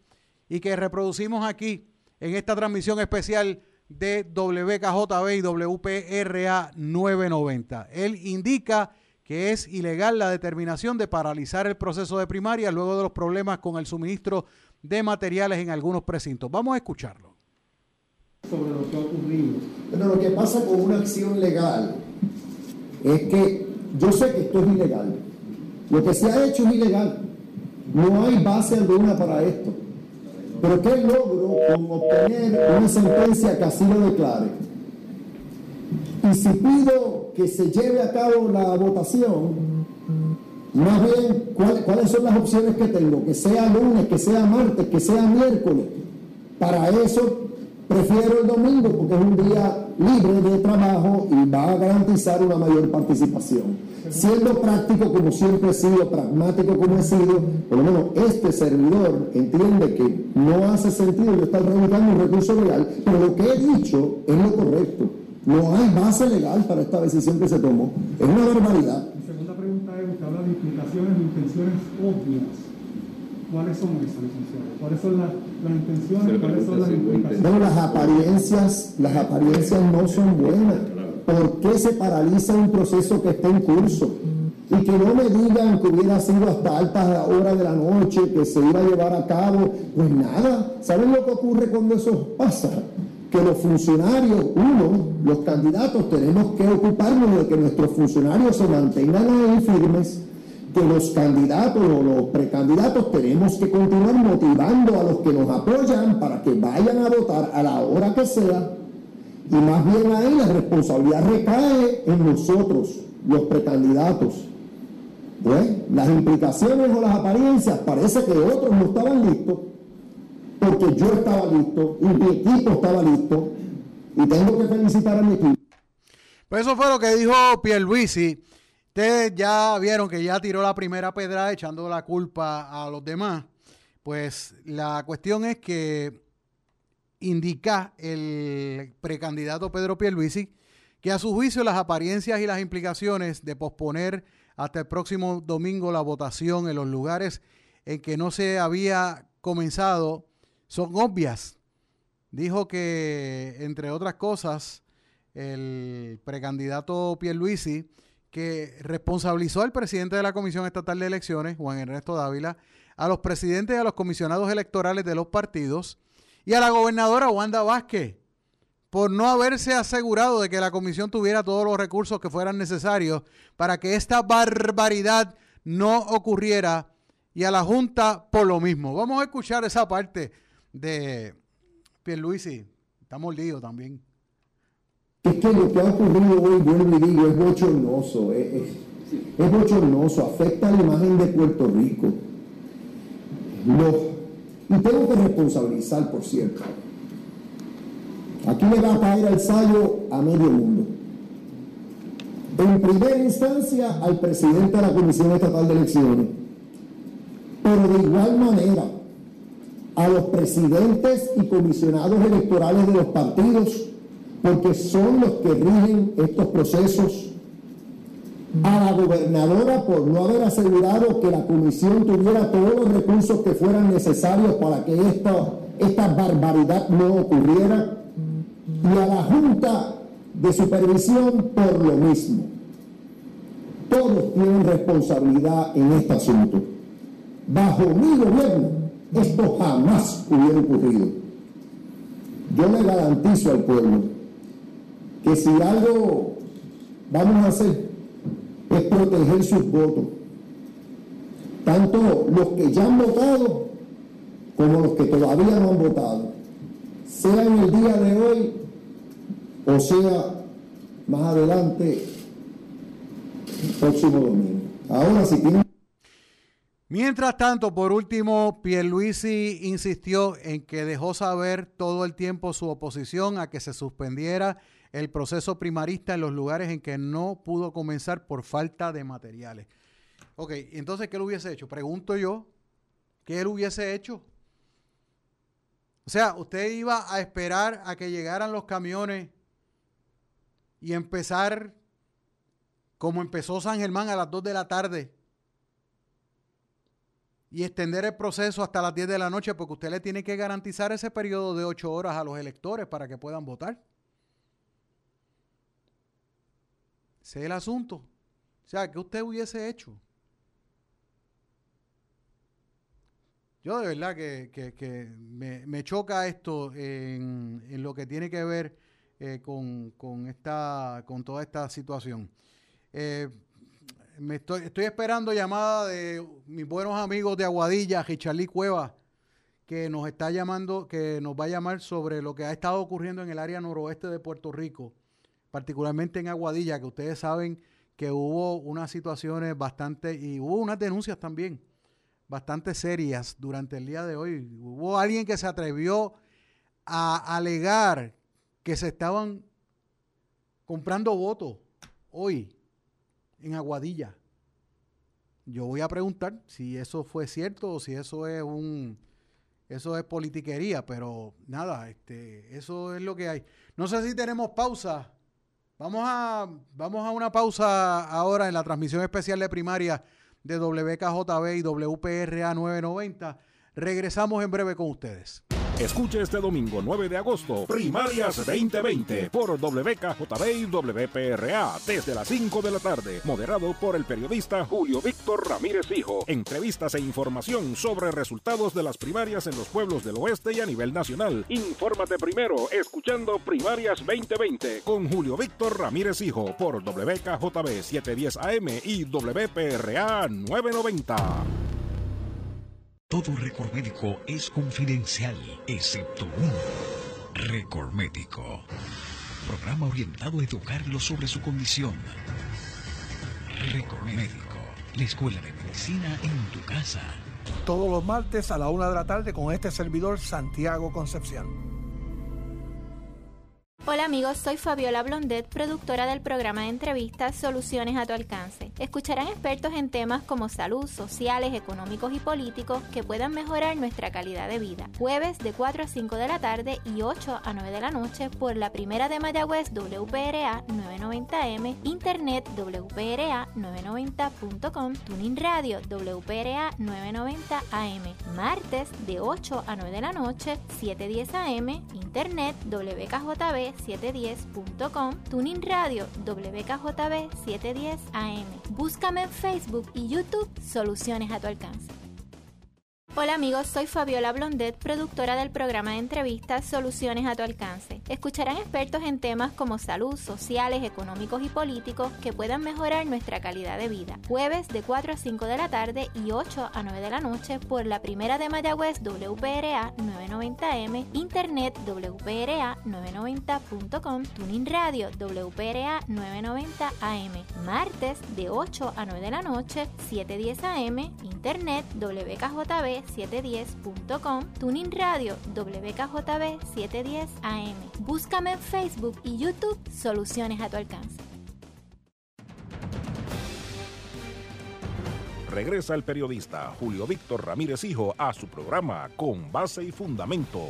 y que reproducimos aquí en esta transmisión especial de WKJB y WPRA 990. Él indica que es ilegal la determinación de paralizar el proceso de primaria luego de los problemas con el suministro de materiales en algunos precintos. Vamos a escucharlo. Sobre lo que ha ocurrido. Pero lo que pasa con una acción legal es que yo sé que esto es ilegal. Lo que se ha hecho es ilegal. No hay base alguna para esto. Pero ¿qué logro con obtener una sentencia que así lo declare? Y si pido que se lleve a cabo la votación, más bien, ¿cuáles son las opciones que tengo? Que sea lunes, que sea martes, que sea miércoles. Para eso prefiero el domingo porque es un día libre de trabajo y va a garantizar una mayor participación. Siendo práctico como siempre he sido, pragmático como he sido, por lo menos este servidor entiende que no hace sentido yo estar reivindicando un recurso legal, pero lo que he dicho es lo correcto. No hay base legal para esta decisión que se tomó. Es una barbaridad. Mi segunda pregunta es, usted habla de implicaciones e intenciones obvias. ¿Cuáles son esas, licenciado? ¿Cuáles son las, las intenciones? ¿Cuáles son las implicaciones? Bueno, las apariencias, las apariencias no son buenas. ¿Por qué se paraliza un proceso que está en curso? Y que no me digan que hubiera sido hasta altas horas de la noche, que se iba a llevar a cabo. Pues nada, ¿saben lo que ocurre cuando eso pasa? Que los funcionarios, uno, los candidatos, tenemos que ocuparnos de que nuestros funcionarios se mantengan ahí firmes, que los candidatos o los precandidatos tenemos que continuar motivando a los que nos apoyan para que vayan a votar a la hora que sea. Y más bien ahí la responsabilidad recae en nosotros, los precandidatos. Pues, las implicaciones o las apariencias parece que otros no estaban listos porque yo estaba listo y mi equipo estaba listo y tengo que felicitar a mi equipo. Pues eso fue lo que dijo Pierluisi. Ustedes ya vieron que ya tiró la primera pedra echando la culpa a los demás. Pues la cuestión es que indica el precandidato Pedro Pierluisi que a su juicio las apariencias y las implicaciones de posponer hasta el próximo domingo la votación en los lugares en que no se había comenzado son obvias. Dijo que, entre otras cosas, el precandidato Pierluisi, que responsabilizó al presidente de la Comisión Estatal de Elecciones, Juan Ernesto Dávila, a los presidentes y a los comisionados electorales de los partidos y a la gobernadora Wanda Vázquez por no haberse asegurado de que la comisión tuviera todos los recursos que fueran necesarios para que esta barbaridad no ocurriera y a la Junta por lo mismo. Vamos a escuchar esa parte de Pierluisi. Está mordido también. Es que lo que ha ocurrido hoy, vuelvo y digo, es bochornoso. Es, es, bochornoso, afecta la imagen de Puerto Rico. y tengo que responsabilizar, por cierto. Aquí le va a caer el sallo a medio mundo. En primera instancia, al presidente de la Comisión Estatal de Elecciones. Pero de igual manera, a los presidentes y comisionados electorales de los partidos, porque son los que rigen estos procesos, a la gobernadora por no haber asegurado que la comisión tuviera todos los recursos que fueran necesarios para que esta, esta barbaridad no ocurriera, y a la Junta de Supervisión por lo mismo. Todos tienen responsabilidad en este asunto. Bajo mi gobierno, esto jamás hubiera ocurrido. Yo le garantizo al pueblo que si algo vamos a hacer es proteger sus votos, tanto los que ya han votado como los que todavía no han votado, sea en el día de hoy o sea más adelante, el próximo domingo. Ahora, si tienen Mientras tanto, por último, Pierluisi insistió en que dejó saber todo el tiempo su oposición a que se suspendiera el proceso primarista en los lugares en que no pudo comenzar por falta de materiales. Ok, entonces, ¿qué él hubiese hecho? Pregunto yo, ¿qué él hubiese hecho? O sea, usted iba a esperar a que llegaran los camiones y empezar como empezó San Germán a las 2 de la tarde, y extender el proceso hasta las 10 de la noche, porque usted le tiene que garantizar ese periodo de 8 horas a los electores para que puedan votar. Ese es el asunto. O sea, ¿qué usted hubiese hecho? Yo de verdad que, me, choca esto en, lo que tiene que ver eh, con, esta, con toda esta situación. Eh, me estoy, estoy esperando llamada de mis buenos amigos de Aguadilla, Richarly Cueva, que nos está llamando, que nos va a llamar sobre lo que ha estado ocurriendo en el área noroeste de Puerto Rico, particularmente en Aguadilla, que ustedes saben que hubo unas situaciones bastante, y hubo unas denuncias también, bastante serias durante el día de hoy. Hubo alguien que se atrevió a alegar que se estaban comprando votos hoy en Aguadilla. Yo voy a preguntar si eso fue cierto o si eso es un eso es politiquería, pero nada, este, eso es lo que hay. No sé si tenemos pausa. Vamos a, vamos a una pausa ahora en la transmisión especial de primaria de WKJB y WPRA 990. Regresamos en breve con ustedes. Escuche este domingo 9 de agosto, Primarias 2020 por WKJB y WPRA desde las 5 de la tarde, moderado por el periodista Julio Víctor Ramírez Hijo. Entrevistas e información sobre resultados de las primarias en los pueblos del oeste y a nivel nacional. Infórmate primero escuchando Primarias 2020 con Julio Víctor Ramírez Hijo por WKJB 710 AM y WPRA 990. Todo récord médico es confidencial, excepto uno. Récord médico. Programa orientado a educarlo sobre su condición. Récord médico. La escuela de medicina en tu casa. Todos los martes a la una de la tarde con este servidor Santiago Concepción. Hola amigos, soy Fabiola Blondet, productora del programa de entrevistas Soluciones a tu alcance. Escucharán expertos en temas como salud, sociales, económicos y políticos que puedan mejorar nuestra calidad de vida. Jueves de 4 a 5 de la tarde y 8 a 9 de la noche por la primera de Mayagüez WPRA 990M, internet WPRA 990.com, Tuning Radio WPRA 990 AM. Martes de 8 a 9 de la noche, 710 AM, internet WKJB 710.com, Tuning Radio WKJB 710 AM. Búscame en Facebook y YouTube Soluciones a tu alcance. Hola amigos, soy Fabiola Blondet, productora del programa de entrevistas Soluciones a tu alcance. Escucharán expertos en temas como salud, sociales, económicos y políticos que puedan mejorar nuestra calidad de vida. Jueves de 4 a 5 de la tarde y 8 a 9 de la noche por la primera de Mayagüez WPRA 990M, internet WPRA 990.com, Tuning Radio WPRA 990 AM. Martes de 8 a 9 de la noche, 710 AM, internet WKJB 710.com, Tuning Radio WKJB 710 AM. Búscame en Facebook y YouTube Soluciones a tu alcance. Regresa el periodista Julio Víctor Ramírez Hijo a su programa Con Base y Fundamento.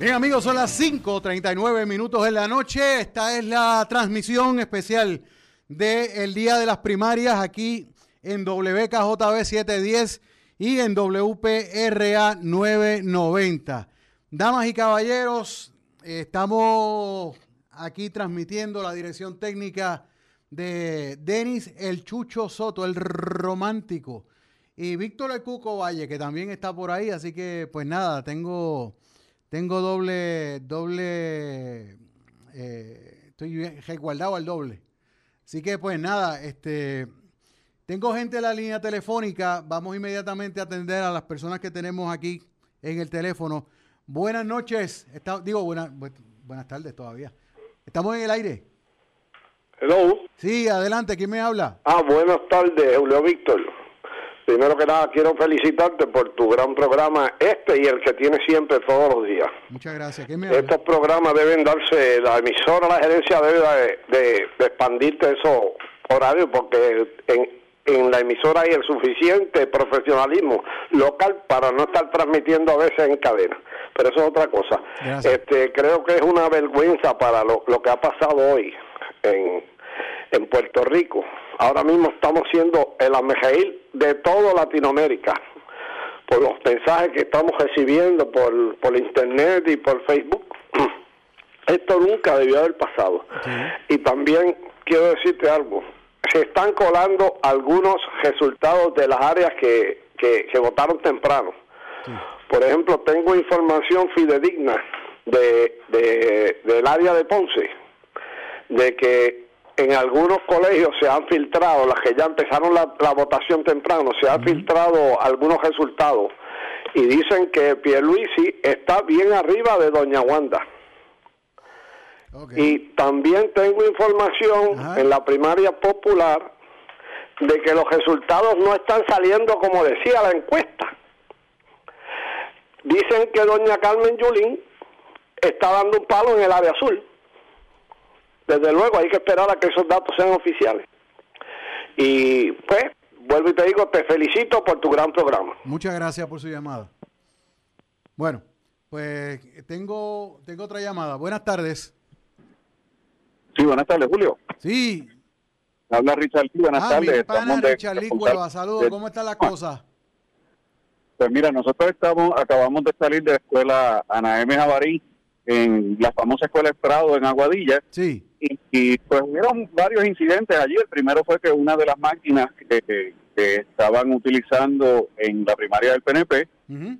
Bien amigos, son las 5.39 minutos de la noche. Esta es la transmisión especial del Día de las Primarias aquí en WKJB 710 y en WPRA 990. Damas y caballeros, estamos aquí transmitiendo la dirección técnica de Denis El Chucho Soto, el romántico, y Víctor El Cuco Valle, que también está por ahí. Así que, pues nada, tengo tengo doble, doble, eh, estoy resguardado al doble. Así que pues nada, este, tengo gente en la línea telefónica, vamos inmediatamente a atender a las personas que tenemos aquí en el teléfono. Buenas noches, digo buenas, buenas tardes todavía. ¿Estamos en el aire? Hello. Sí, adelante, ¿quién me habla? Ah, buenas tardes, Julio Víctor. Primero que nada, quiero felicitarte por tu gran programa, este y el que tienes siempre todos los días. Muchas gracias. ¿Qué me habla? Estos programas deben darse, la emisora, la gerencia debe de, de- de expandirte esos horarios porque en, en la emisora hay el suficiente profesionalismo local para no estar transmitiendo a veces en cadena. Pero eso es otra cosa. Gracias. Este, creo que es una vergüenza para lo, lo que ha pasado hoy en, en Puerto Rico. Ahora mismo estamos siendo el amejail de toda Latinoamérica por los mensajes que estamos recibiendo por, por internet y por Facebook. Esto nunca debió haber pasado. Y también quiero decirte algo. Se están colando algunos resultados de las áreas que, que, que votaron temprano. Por ejemplo, tengo información fidedigna de, de- del área de Ponce, de que en algunos colegios se han filtrado, las que ya empezaron la, la votación temprano, se han filtrado algunos resultados y dicen que Pierluisi está bien arriba de Doña Wanda. Y también tengo información en la primaria popular de que los resultados no están saliendo como decía la encuesta. Dicen que doña Carmen Yulín está dando un palo en el área azul. Desde luego hay que esperar a que esos datos sean oficiales. Y pues, vuelvo y te digo, te felicito por tu gran programa. Muchas gracias por su llamada. Bueno, pues tengo, tengo otra llamada. Buenas tardes. Sí, buenas tardes, Julio. Sí. Habla Richard Lee, buenas ah, tardes. mi pana Richard Lee saludos. de- ¿Cómo está la cosa? Pues mira, nosotros estamos, acabamos de salir de la escuela Ana M. Javarí, en la famosa escuela Estrado en Aguadilla. Sí. Y, y, pues hubieron varios incidentes allí. El primero fue que una de las máquinas que, que- que estaban utilizando en la primaria del PNP,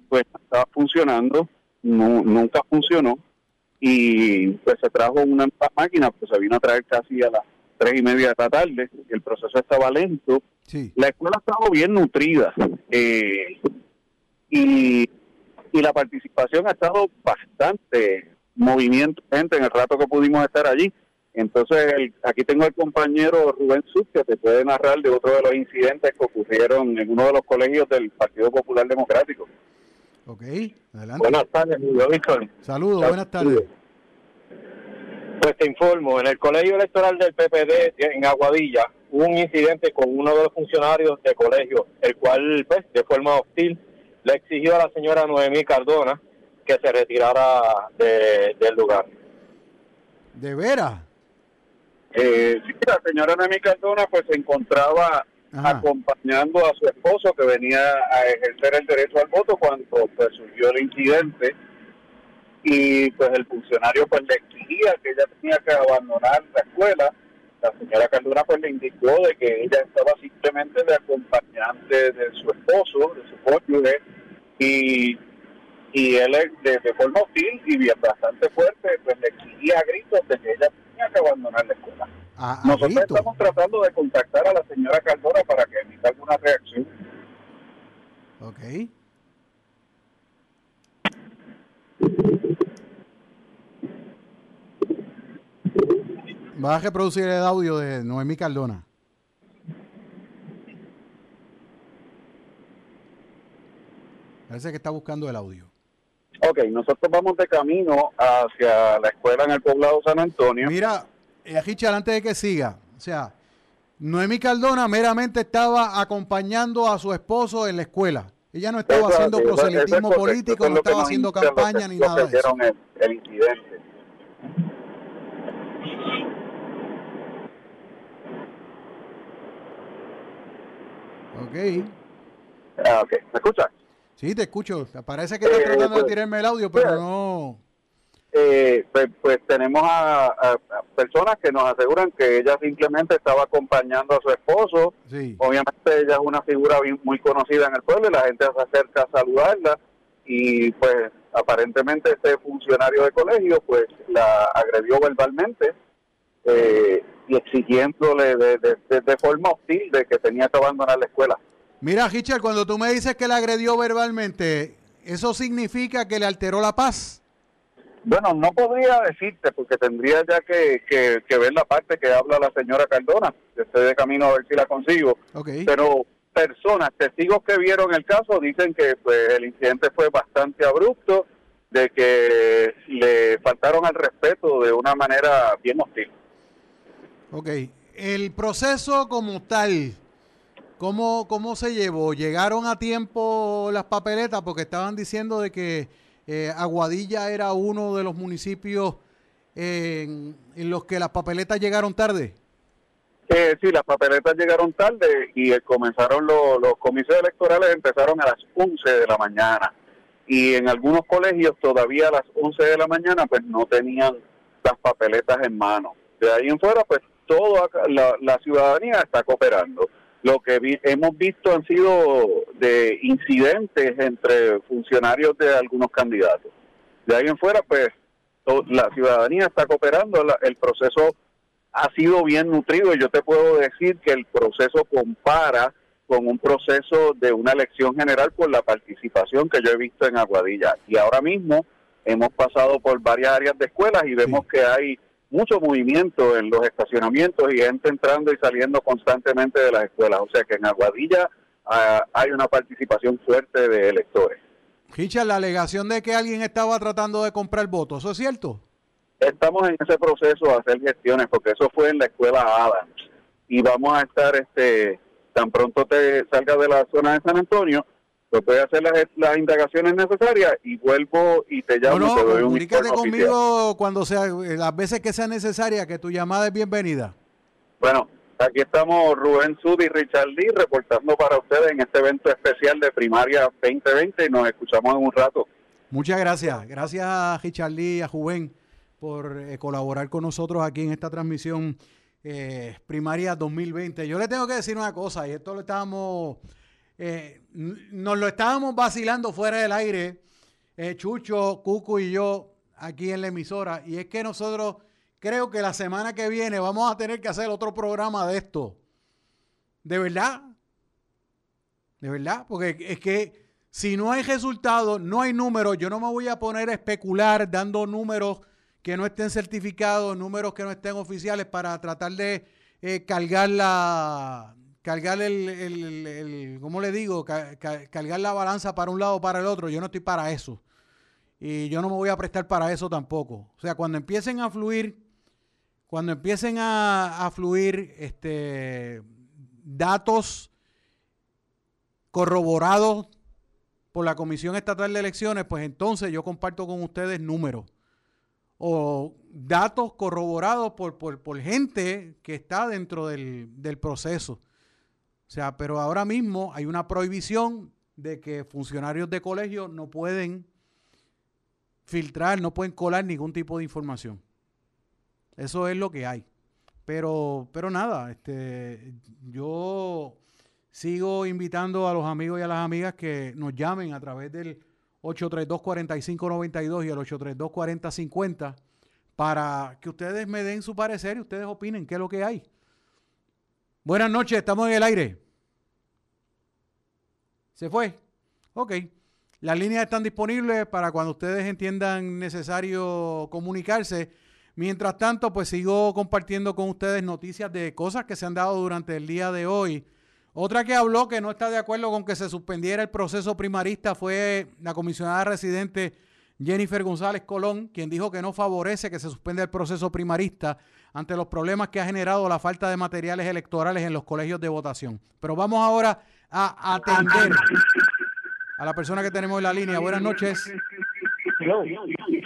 pues no estaba funcionando, nu- nunca funcionó. Y pues se trajo una máquina, pues se vino a traer casi a las tres y media de la tarde. El proceso estaba lento. La escuela ha estado bien nutrida. eh, y, y la participación ha estado bastante movimiento gente en el rato que pudimos estar allí. Entonces, el- aquí tengo al compañero Rubén Sub, que te puede narrar de otro de los incidentes que ocurrieron en uno de los colegios del Partido Popular Democrático. Ok, adelante. Buenas tardes, Víctor. Saludos, buenas tardes. Pues te informo, en el colegio electoral del PPD en Aguadilla hubo un incidente con uno de los funcionarios del colegio, el cual, pues, de forma hostil, le exigió a la señora Noemí Cardona que se retirara de- del lugar. ¿De veras? Eh, sí, la señora Noemí Cardona pues se encontraba acompañando a su esposo que venía a ejercer el derecho al voto cuando pues surgió el incidente. Y pues el funcionario pues le exigía que ella tenía que abandonar la escuela. La señora Cardona pues le indicó de que ella estaba simplemente de acompañante de su esposo de su cónyuge y y él de, de forma hostil y bien bastante fuerte pues le exigía a gritos de que ella tenía que abandonar la escuela A- a nosotros estamos tratando de contactar a la señora Cardona para que emita alguna reacción. Ok. Vas a reproducir el audio de Noemí Cardona. Parece que está buscando el audio. Ok, nosotros vamos de camino hacia la escuela en el poblado San Antonio. Mira, eh, Richard, antes de que siga, o sea, Noemí Cardona meramente estaba acompañando a su esposo en la escuela. Ella no estaba Eso haciendo eso- proselitismo político, es no estaba haciendo que- campaña ni nada de eso. El, el incidente. Ok. Ah, ok. ¿Me escuchas? Sí, te escucho. Parece que estás Eh, tratando de pues, tirarme el audio, pero no. Eh, pues, pues tenemos a, a- a personas que nos aseguran que ella simplemente estaba acompañando a su esposo. Sí. Obviamente ella es una figura bien- muy conocida en el pueblo y la gente se acerca a saludarla y pues aparentemente este funcionario de colegio pues la agredió verbalmente eh, y exigiéndole de, de- de- de forma hostil de que tenía que abandonar la escuela. Mira, Richard, cuando tú me dices que la agredió verbalmente, ¿eso significa que le alteró la paz? Bueno, no podría decirte porque tendría ya que, que- que ver la parte que habla la señora Cardona. Estoy de camino a ver si la consigo. Ok. Pero personas, testigos que vieron el caso, dicen que pues, el incidente fue bastante abrupto, de que le faltaron al respeto de una manera bien hostil. Ok, el proceso como tal, ¿cómo, cómo se llevó? ¿Llegaron a tiempo las papeletas? Porque estaban diciendo de que eh, Aguadilla era uno de los municipios en, en los que las papeletas llegaron tarde. Eh, sí, las papeletas llegaron tarde y eh, comenzaron los, los comicios electorales, empezaron a las 11 de la mañana. Y en algunos colegios todavía a las 11 de la mañana pues no tenían las papeletas en mano. De ahí en fuera pues toda la, la ciudadanía está cooperando. Lo que vi- hemos visto han sido de incidentes entre funcionarios de algunos candidatos. De ahí en fuera pues la ciudadanía está cooperando, la- el proceso ha sido bien nutrido y yo te puedo decir que el proceso compara con un proceso de una elección general por la participación que yo he visto en Aguadilla. Y ahora mismo hemos pasado por varias áreas de escuelas y vemos que hay mucho movimiento en los estacionamientos y gente entrando y saliendo constantemente de las escuelas. O sea que en Aguadilla ah, hay una participación fuerte de electores. Richard, la alegación de que alguien estaba tratando de comprar votos, ¿eso es cierto? estamos en ese proceso de hacer gestiones porque eso fue en la escuela Adams y vamos a estar este tan pronto te salga de la zona de San Antonio pues voy a hacer las, las indagaciones necesarias y vuelvo y te llamo No, y no, te doy un comunícate informe oficial. conmigo cuando sea, eh, las veces que sea necesaria, que tu llamada es bienvenida. bueno aquí estamos Rubén Sud y Richard Lee reportando para ustedes en este evento especial de primaria 2020 y nos escuchamos en un rato Muchas gracias. Gracias a Richard Lee y a Juven por eh, colaborar con nosotros aquí en esta transmisión eh, primaria 2020. Yo le tengo que decir una cosa, y esto lo estábamos, eh, nos lo estábamos vacilando fuera del aire, eh, Chucho, Cuco y yo, aquí en la emisora, y es que nosotros creo que la semana que viene vamos a tener que hacer otro programa de esto. ¿De verdad? ¿De verdad? Porque es que si no hay resultados, no hay números, yo no me voy a poner a especular dando números que no estén certificados, números que no estén oficiales para tratar de eh, cargar la cargar el, el- el- ¿cómo le digo? Ca- ca- cargar la balanza para un lado o para el otro. Yo no estoy para eso. Y yo no me voy a prestar para eso tampoco. O sea, cuando empiecen a fluir, cuando empiecen a, a fluir este, datos corroborados por la Comisión Estatal de Elecciones, pues entonces yo comparto con ustedes números o datos corroborados por, por, por gente que está dentro del, del proceso. O sea, pero ahora mismo hay una prohibición de que funcionarios de colegio no pueden filtrar, no pueden colar ningún tipo de información. Eso es lo que hay. Pero, pero nada, este, yo sigo invitando a los amigos y a las amigas que nos llamen a través del 832-4592 y el 832-4050 para que ustedes me den su parecer y ustedes opinen qué es lo que hay. Buenas noches, estamos en el aire. ¿Se fue? Ok. Las líneas están disponibles para cuando ustedes entiendan necesario comunicarse. Mientras tanto, pues sigo compartiendo con ustedes noticias de cosas que se han dado durante el día de hoy. Otra que habló que no está de acuerdo con que se suspendiera el proceso primarista fue la comisionada residente Jennifer González Colón, quien dijo que no favorece que se suspenda el proceso primarista ante los problemas que ha generado la falta de materiales electorales en los colegios de votación. Pero vamos ahora a atender a la persona que tenemos en la línea. Buenas noches.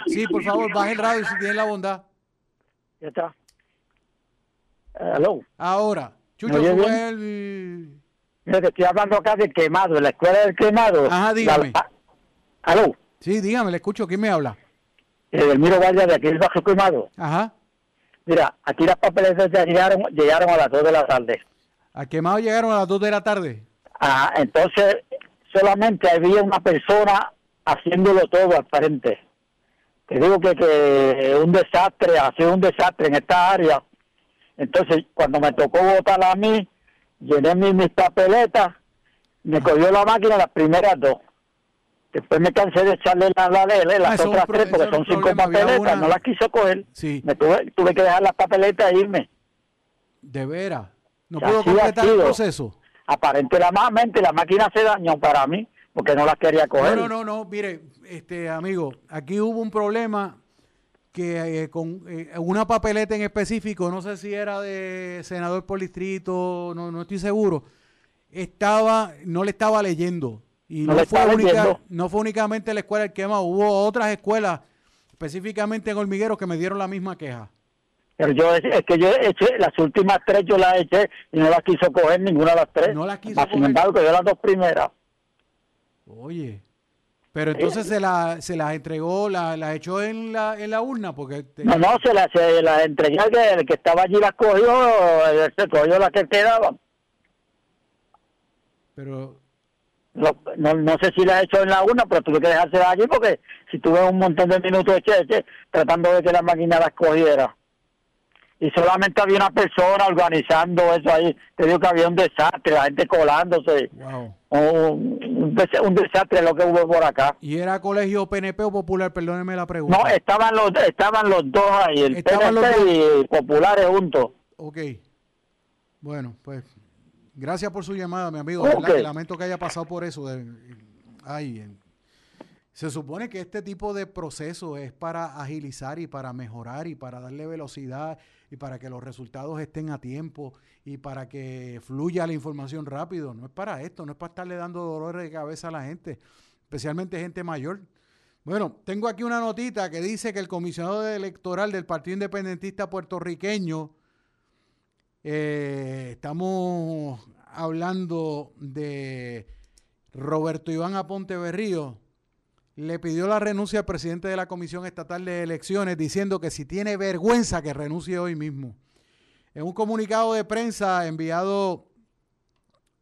Sí, por favor, baje el radio si tiene la bondad. Ya está. Aló. Ahora, Chucho, ¿Me oye sube bien? el... Mira, te estoy hablando acá del quemado, de la escuela del quemado. Ajá, dígame. La- aló. Sí, dígame, le escucho. ¿Quién me habla? Eh, del Miro Valle de aquí del Bajo Quemado. Ajá. Mira, aquí las papeletas ya llegaron, llegaron a las 2 de la tarde. Al quemado llegaron a las 2 de la tarde. Ah, entonces, solamente había una persona haciéndolo todo al frente. Te digo que, que un desastre, ha sido un desastre en esta área. Entonces, cuando me tocó votar a mí, llené mis, mis papeletas, me cogió la máquina las primeras dos. Después me cansé de echarle la, la, la- la- las Ah, otras tres porque son cinco papeletas, una- no las quiso coger. Sí. Me tuve, tuve que dejar las papeletas e irme. De veras. No Que pudo completar el proceso. aparentemente la máquina se dañó para mí porque no la quería coger. No, no, no, mire, este amigo, aquí hubo un problema que eh, con eh, una papeleta en específico, no sé si era de senador por distrito, no, no estoy seguro, estaba, no le estaba leyendo. Y no, fue, no fue únicamente la escuela el quema, hubo otras escuelas, específicamente en Hormigueros, que me dieron la misma queja. Pero yo, es que yo eché, las últimas tres yo las eché y no las quiso coger ninguna de las tres. No las quiso coger. Sin embargo, yo las dos primeras. Oye, pero entonces se la se las entregó, la, la echó en la, en la urna porque no no se las se la entregué al que, el que estaba allí las cogió, se cogió las que quedaban. Pero no, no, no sé si las echó en la urna, pero tuve que dejárselas allí porque si tuve un montón de minutos eché, tratando de que la máquina las cogiera y solamente había una persona organizando eso ahí. Te digo que había un desastre, la gente colándose. Un, desastre lo que hubo por acá. ¿Y era colegio PNP o popular? Perdóneme la pregunta. No, estaban los, estaban los dos ahí, el PNP y populares juntos. Ok. Bueno, pues gracias por su llamada, mi amigo. Lamento que haya pasado por eso. De, ay, se supone que este tipo de proceso es para agilizar y para mejorar y para darle velocidad y para que los resultados estén a tiempo y para que fluya la información rápido. No es para esto, no es para estarle dando dolores de cabeza a la gente, especialmente gente mayor. Bueno, tengo aquí una notita que dice que el comisionado electoral del Partido Independentista puertorriqueño, eh, estamos hablando de Roberto Iván Aponte Berrío, le pidió la renuncia al presidente de la Comisión Estatal de Elecciones diciendo que si tiene vergüenza que renuncie hoy mismo. En un comunicado de prensa enviado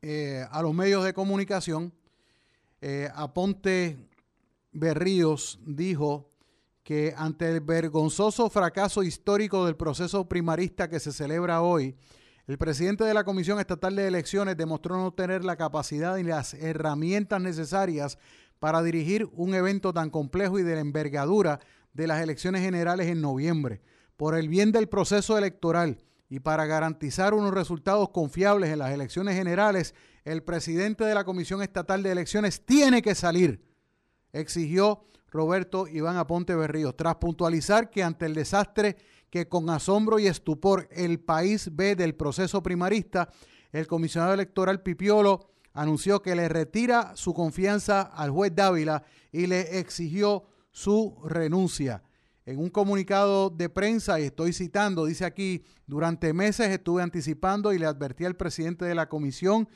eh, a los medios de comunicación, eh, Aponte Berríos dijo que ante el vergonzoso fracaso histórico del proceso primarista que se celebra hoy, el presidente de la Comisión Estatal de Elecciones demostró no tener la capacidad y las herramientas necesarias para dirigir un evento tan complejo y de la envergadura de las elecciones generales en noviembre. Por el bien del proceso electoral y para garantizar unos resultados confiables en las elecciones generales, el presidente de la Comisión Estatal de Elecciones tiene que salir, exigió Roberto Iván Aponte Berrío, tras puntualizar que ante el desastre que con asombro y estupor el país ve del proceso primarista, el comisionado electoral Pipiolo anunció que le retira su confianza al juez Dávila y le exigió su renuncia. En un comunicado de prensa, y estoy citando, dice aquí, durante meses estuve anticipando y le advertí al presidente de la comisión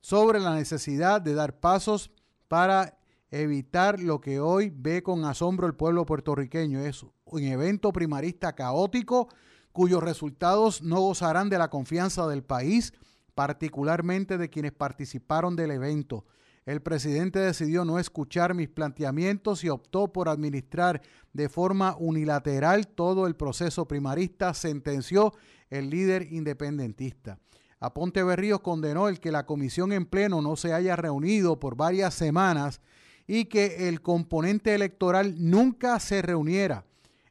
sobre la necesidad de dar pasos para evitar lo que hoy ve con asombro el pueblo puertorriqueño. Es un evento primarista caótico cuyos resultados no gozarán de la confianza del país particularmente de quienes participaron del evento. El presidente decidió no escuchar mis planteamientos y optó por administrar de forma unilateral todo el proceso primarista, sentenció el líder independentista. Aponte Berríos condenó el que la comisión en pleno no se haya reunido por varias semanas y que el componente electoral nunca se reuniera.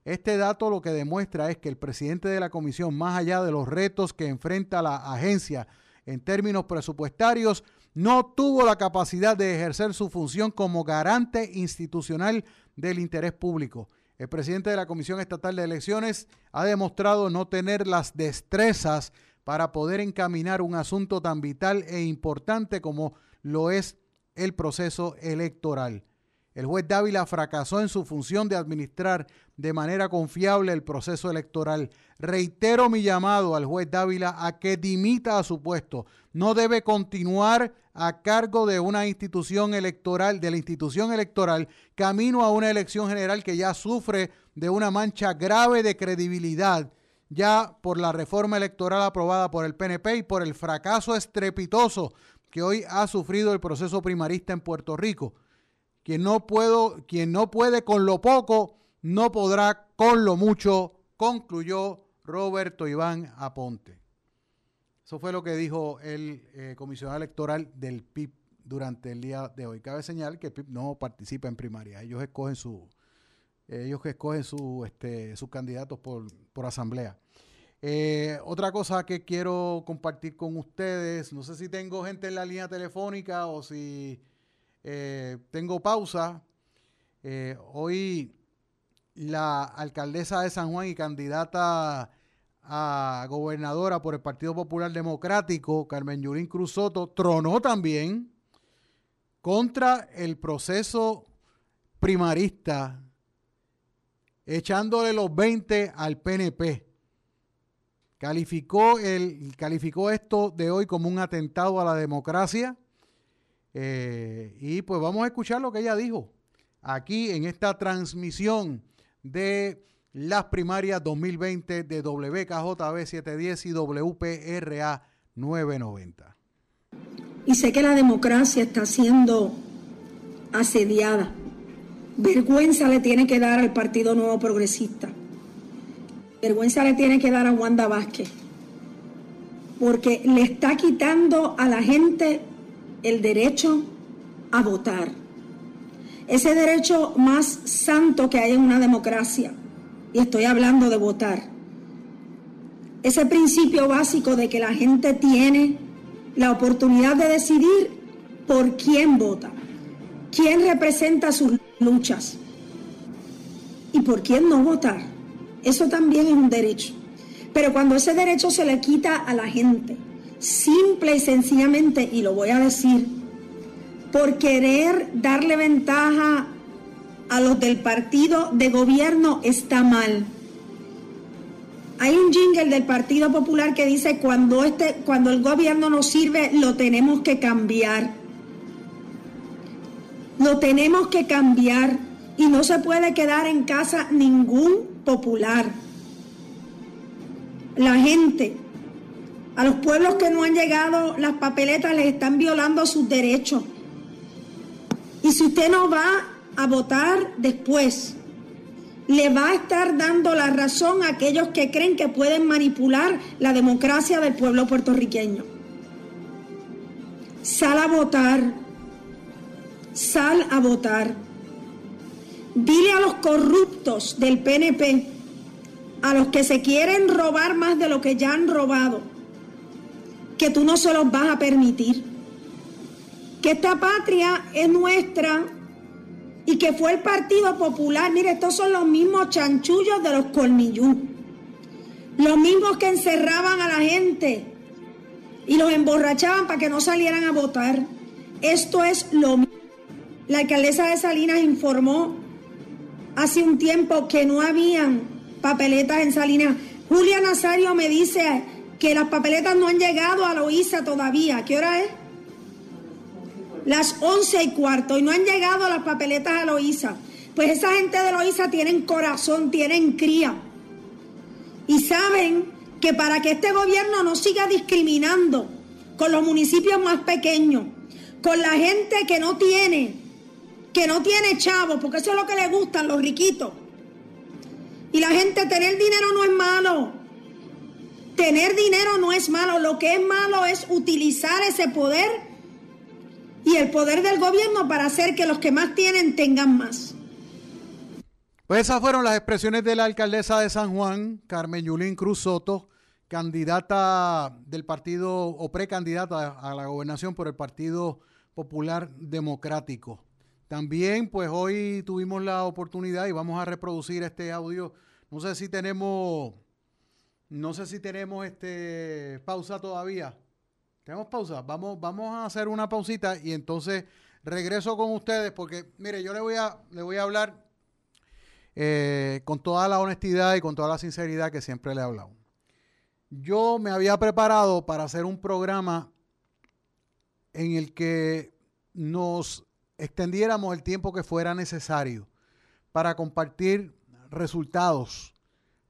Este dato lo que demuestra es que el presidente de la comisión, más allá de los retos que enfrenta la agencia en términos presupuestarios, no tuvo la capacidad de ejercer su función como garante institucional del interés público. El presidente de la Comisión Estatal de Elecciones ha demostrado no tener las destrezas para poder encaminar un asunto tan vital e importante como lo es el proceso electoral. El juez Dávila fracasó en su función de administrar de manera confiable el proceso electoral. Reitero mi llamado al juez Dávila a que dimita a su puesto. No debe continuar a cargo de una institución electoral, de la institución electoral, camino a una elección general que ya sufre de una mancha grave de credibilidad, ya por la reforma electoral aprobada por el PNP y por el fracaso estrepitoso que hoy ha sufrido el proceso primarista en Puerto Rico. Quien no, puedo, quien no puede con lo poco, no podrá con lo mucho, concluyó Roberto Iván Aponte. Eso fue lo que dijo el eh, comisionado electoral del PIB durante el día de hoy. Cabe señalar que el PIB no participa en primaria. Ellos escogen su, ellos escogen su, este, sus candidatos por, por asamblea. Eh, otra cosa que quiero compartir con ustedes, no sé si tengo gente en la línea telefónica o si eh, tengo pausa. Eh, hoy la alcaldesa de San Juan y candidata a gobernadora por el Partido Popular Democrático, Carmen Yurín Cruz Soto, tronó también contra el proceso primarista, echándole los 20 al PNP. Calificó, el, calificó esto de hoy como un atentado a la democracia. Eh, y pues vamos a escuchar lo que ella dijo aquí en esta transmisión de las primarias 2020 de WKJB 710 y WPRA 990. Y sé que la democracia está siendo asediada. Vergüenza le tiene que dar al Partido Nuevo Progresista. Vergüenza le tiene que dar a Wanda Vázquez. Porque le está quitando a la gente el derecho a votar. Ese derecho más santo que hay en una democracia. Y estoy hablando de votar. Ese principio básico de que la gente tiene la oportunidad de decidir por quién vota, quién representa sus luchas y por quién no votar. Eso también es un derecho. Pero cuando ese derecho se le quita a la gente, simple y sencillamente, y lo voy a decir, por querer darle ventaja a los del partido de gobierno está mal. Hay un jingle del Partido Popular que dice cuando este cuando el gobierno no sirve lo tenemos que cambiar. Lo tenemos que cambiar y no se puede quedar en casa ningún popular. La gente a los pueblos que no han llegado las papeletas les están violando sus derechos. Y si usted no va a votar después, le va a estar dando la razón a aquellos que creen que pueden manipular la democracia del pueblo puertorriqueño. Sal a votar, sal a votar. Dile a los corruptos del PNP, a los que se quieren robar más de lo que ya han robado, que tú no se los vas a permitir. Que esta patria es nuestra y que fue el Partido Popular. Mire, estos son los mismos chanchullos de los colmillú. Los mismos que encerraban a la gente y los emborrachaban para que no salieran a votar. Esto es lo mismo. La alcaldesa de Salinas informó hace un tiempo que no habían papeletas en Salinas. Julia Nazario me dice que las papeletas no han llegado a Loíza todavía. ¿Qué hora es? Las once y cuarto y no han llegado las papeletas a Loíza. Pues esa gente de Loíza tienen corazón, tienen cría. Y saben que para que este gobierno no siga discriminando con los municipios más pequeños, con la gente que no tiene, que no tiene chavos, porque eso es lo que le gustan los riquitos. Y la gente, tener dinero no es malo. Tener dinero no es malo, lo que es malo es utilizar ese poder y el poder del gobierno para hacer que los que más tienen tengan más. Pues esas fueron las expresiones de la alcaldesa de San Juan, Carmen Yulín Cruz Soto, candidata del partido o precandidata a la gobernación por el Partido Popular Democrático. También, pues hoy tuvimos la oportunidad y vamos a reproducir este audio. No sé si tenemos no sé si tenemos este pausa todavía. ¿Tenemos pausa? Vamos, vamos a hacer una pausita y entonces regreso con ustedes porque, mire, yo le voy a, le voy a hablar eh, con toda la honestidad y con toda la sinceridad que siempre le he hablado. Yo me había preparado para hacer un programa en el que nos extendiéramos el tiempo que fuera necesario para compartir resultados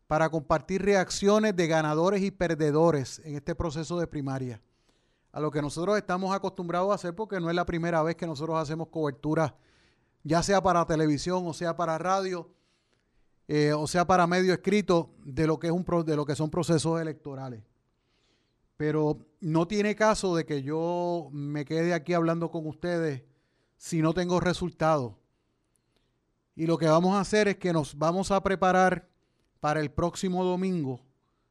para compartir reacciones de ganadores y perdedores en este proceso de primaria. A lo que nosotros estamos acostumbrados a hacer porque no es la primera vez que nosotros hacemos cobertura, ya sea para televisión o sea para radio, eh, o sea para medio escrito, de lo que, es un de lo que son procesos electorales. Pero no tiene caso de que yo me quede aquí hablando con ustedes si no tengo resultados. Y lo que vamos a hacer es que nos vamos a preparar para el próximo domingo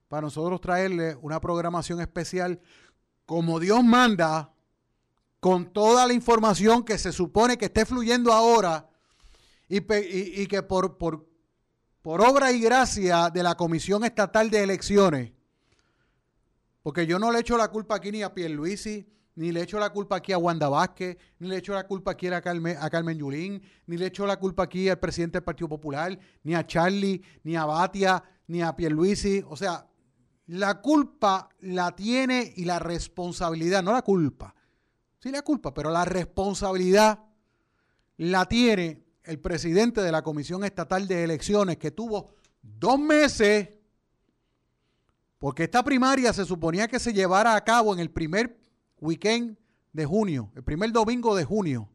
para nosotros traerle una programación especial como Dios manda, con toda la información que se supone que esté fluyendo ahora y, que por, por, por obra y gracia de la Comisión Estatal de Elecciones, porque yo no le echo la culpa aquí ni a Pierluisi, ni le echo la culpa aquí a Wanda Vázquez, ni le echo la culpa aquí a Carmen, a Yulín, ni le echo la culpa aquí al presidente del Partido Popular, ni a Charlie, ni a Batia, ni a Pierluisi. O sea, la culpa la tiene y la responsabilidad, no la culpa, sí la culpa, pero la responsabilidad la tiene el presidente de la Comisión Estatal de Elecciones que tuvo dos meses, porque esta primaria se suponía que se llevara a cabo en el primer weekend de junio, el primer domingo de junio.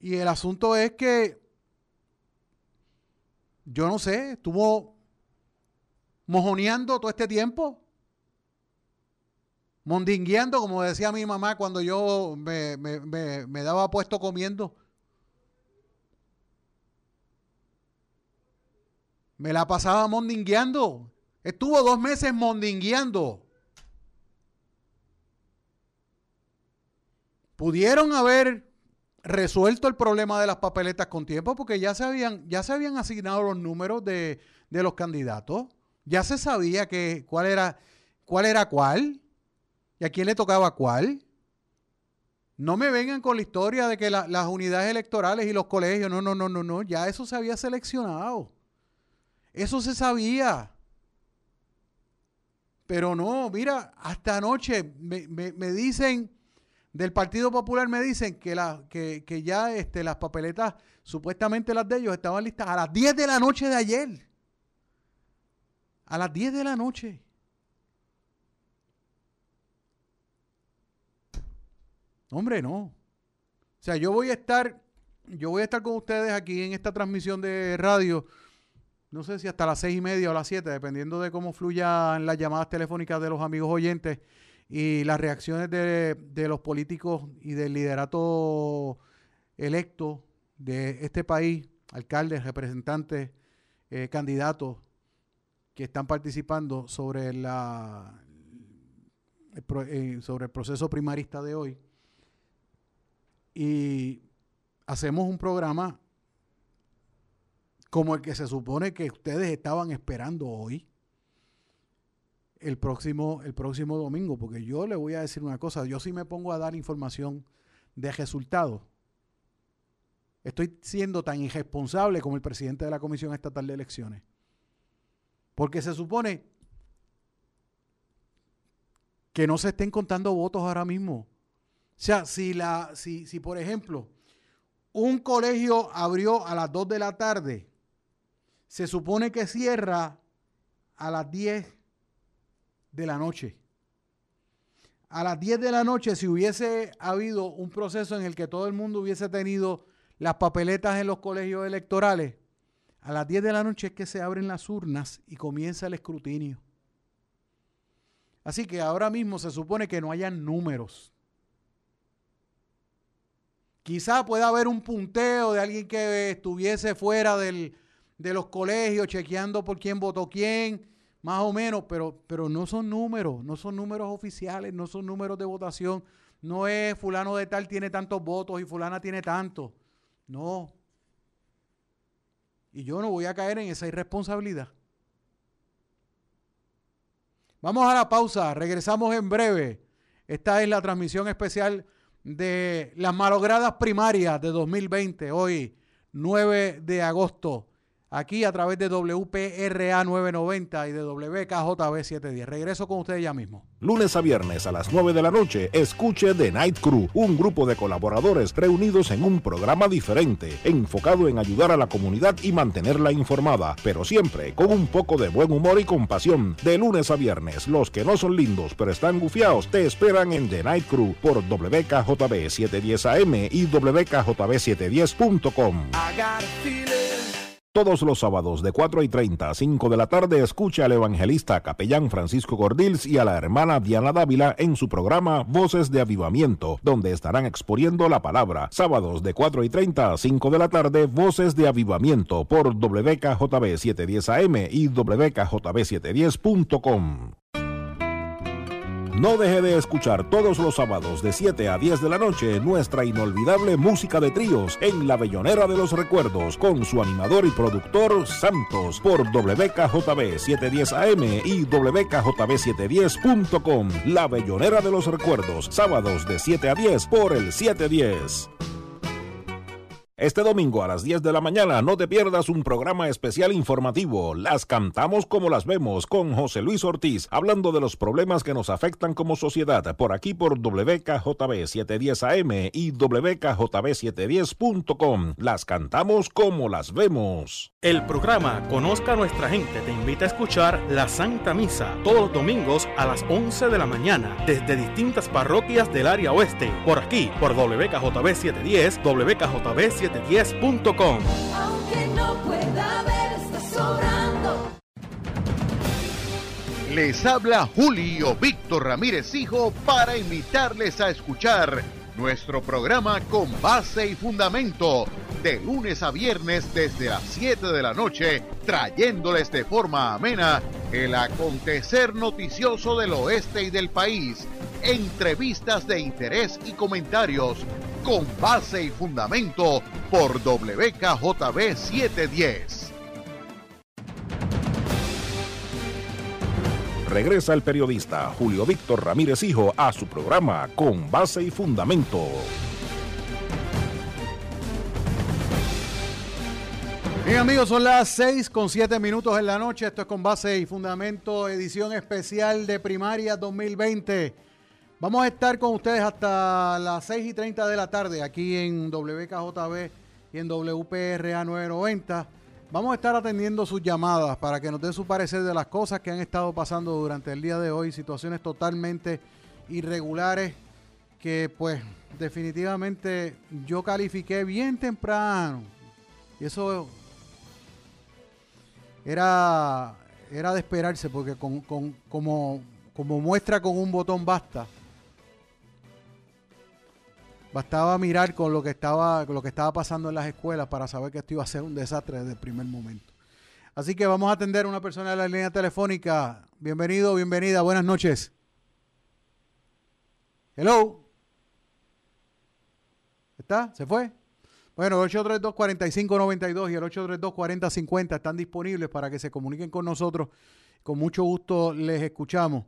Y el asunto es que, yo no sé, estuvo mojoneando todo este tiempo, mondingueando, como decía mi mamá cuando yo me, me daba puesto comiendo. Me la pasaba mondingueando. Estuvo dos meses mondingueando. Pudieron haber resuelto el problema de las papeletas con tiempo porque ya se habían, ya se habían asignado los números de, de los candidatos. Ya se sabía que cuál era cuál era cuál y a quién le tocaba cuál. No me vengan con la historia de que las unidades electorales y los colegios, no, no, no, no, no, ya eso se había seleccionado. Eso se sabía. Pero no, mira, hasta anoche me, me, dicen, del Partido Popular me dicen que, la, que, que ya este, las papeletas, supuestamente las de ellos, estaban listas a las 10 de la noche de ayer a las 10 de la noche. Hombre, no. O sea, yo voy a estar, yo voy a estar con ustedes aquí en esta transmisión de radio, no sé si hasta las seis y media o las siete, dependiendo de cómo fluyan las llamadas telefónicas de los amigos oyentes y las reacciones de, de los políticos y del liderato electo de este país, alcaldes, representantes, eh, candidatos que están participando sobre, la, eh, sobre el proceso primarista de hoy. Y hacemos un programa como el que se supone que ustedes estaban esperando hoy, el próximo, el próximo domingo, porque yo le voy a decir una cosa, yo sí me pongo a dar información de resultados. Estoy siendo tan irresponsable como el presidente de la Comisión Estatal de Elecciones. Porque se supone que no se estén contando votos ahora mismo. O sea, si, la, si, si por ejemplo un colegio abrió a las 2 de la tarde, se supone que cierra a las 10 de la noche. A las 10 de la noche, si hubiese habido un proceso en el que todo el mundo hubiese tenido las papeletas en los colegios electorales, a las 10 de la noche es que se abren las urnas y comienza el escrutinio. Así que ahora mismo se supone que no hayan números. Quizá pueda haber un punteo de alguien que estuviese fuera de los colegios chequeando por quién votó quién, más o menos, pero, pero no son números, no son números oficiales, no son números de votación. No es fulano de tal tiene tantos votos y fulana tiene tantos. No, y yo no voy a caer en esa irresponsabilidad. Vamos a la pausa, regresamos en breve. Esta es la transmisión especial de las malogradas primarias de 2020, hoy 9 de agosto aquí a través de WPRA 990 y de WKJB 710. Regreso con ustedes ya mismo. Lunes a viernes a las 9 de la noche, escuche The Night Crew, un grupo de colaboradores reunidos en un programa diferente, enfocado en ayudar a la comunidad y mantenerla informada, pero siempre con un poco de buen humor y compasión. De lunes a viernes, los que no son lindos pero están gufiados te esperan en The Night Crew por WKJB 710 AM y WKJB710.com. Todos los sábados de 4 y 30 a 5 de la tarde escucha al evangelista capellán Francisco Gordils y a la hermana Diana Dávila en su programa Voces de Avivamiento, donde estarán exponiendo la palabra. Sábados de 4 y 30 a 5 de la tarde, Voces de Avivamiento por WKJB 710 AM y WKJB710.com. No deje de escuchar todos los sábados de 7 a 10 de la noche nuestra inolvidable música de tríos en La Bellonera de los Recuerdos con su animador y productor Santos por WKJB 710 AM y WKJB710.com. La Bellonera de los Recuerdos, sábados de 7 a 10 por el 710. Este domingo a las 10 de la mañana no te pierdas un programa especial informativo. Las cantamos como las vemos con José Luis Ortiz, hablando de los problemas que nos afectan como sociedad por aquí por WKJB 710 AM y WKJB710.com. Las cantamos como las vemos. El programa Conozca a nuestra gente te invita a escuchar la Santa Misa todos los domingos a las 11 de la mañana desde distintas parroquias del área oeste por aquí por WKJB 710, WKJB 710 710.com. Aunque no pueda ver, está sobrando. Les habla Julio Víctor Ramírez Hijo para invitarles a escuchar nuestro programa con base y fundamento de lunes a viernes desde las 7 de la noche, trayéndoles de forma amena el acontecer noticioso del oeste y del país, entrevistas de interés y comentarios con base y fundamento por WKJB 710. Regresa el periodista Julio Víctor Ramírez Hijo a su programa Con base y fundamento. Bien amigos, son las 6 con 7 minutos en la noche. Esto es con base y fundamento, edición especial de primaria 2020. Vamos a estar con ustedes hasta las 6 y 30 de la tarde aquí en WKJB y en WPRA 990. Vamos a estar atendiendo sus llamadas para que nos den su parecer de las cosas que han estado pasando durante el día de hoy, situaciones totalmente irregulares que pues definitivamente yo califiqué bien temprano. Y eso era, era de esperarse porque con, con, como, como muestra con un botón basta. Bastaba mirar con lo que estaba, con lo que estaba pasando en las escuelas para saber que esto iba a ser un desastre desde el primer momento. Así que vamos a atender a una persona de la línea telefónica. Bienvenido, bienvenida, buenas noches. Hello. ¿Está? ¿Se fue? Bueno, el 832-4592 y el 832-4050 están disponibles para que se comuniquen con nosotros. Con mucho gusto les escuchamos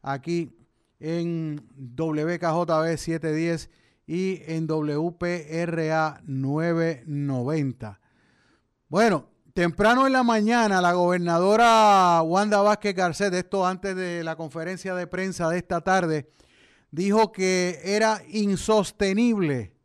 aquí en WKJB 710 y en WPRA 990. Bueno, temprano en la mañana la gobernadora Wanda Vázquez Garcet, esto antes de la conferencia de prensa de esta tarde, dijo que era insostenible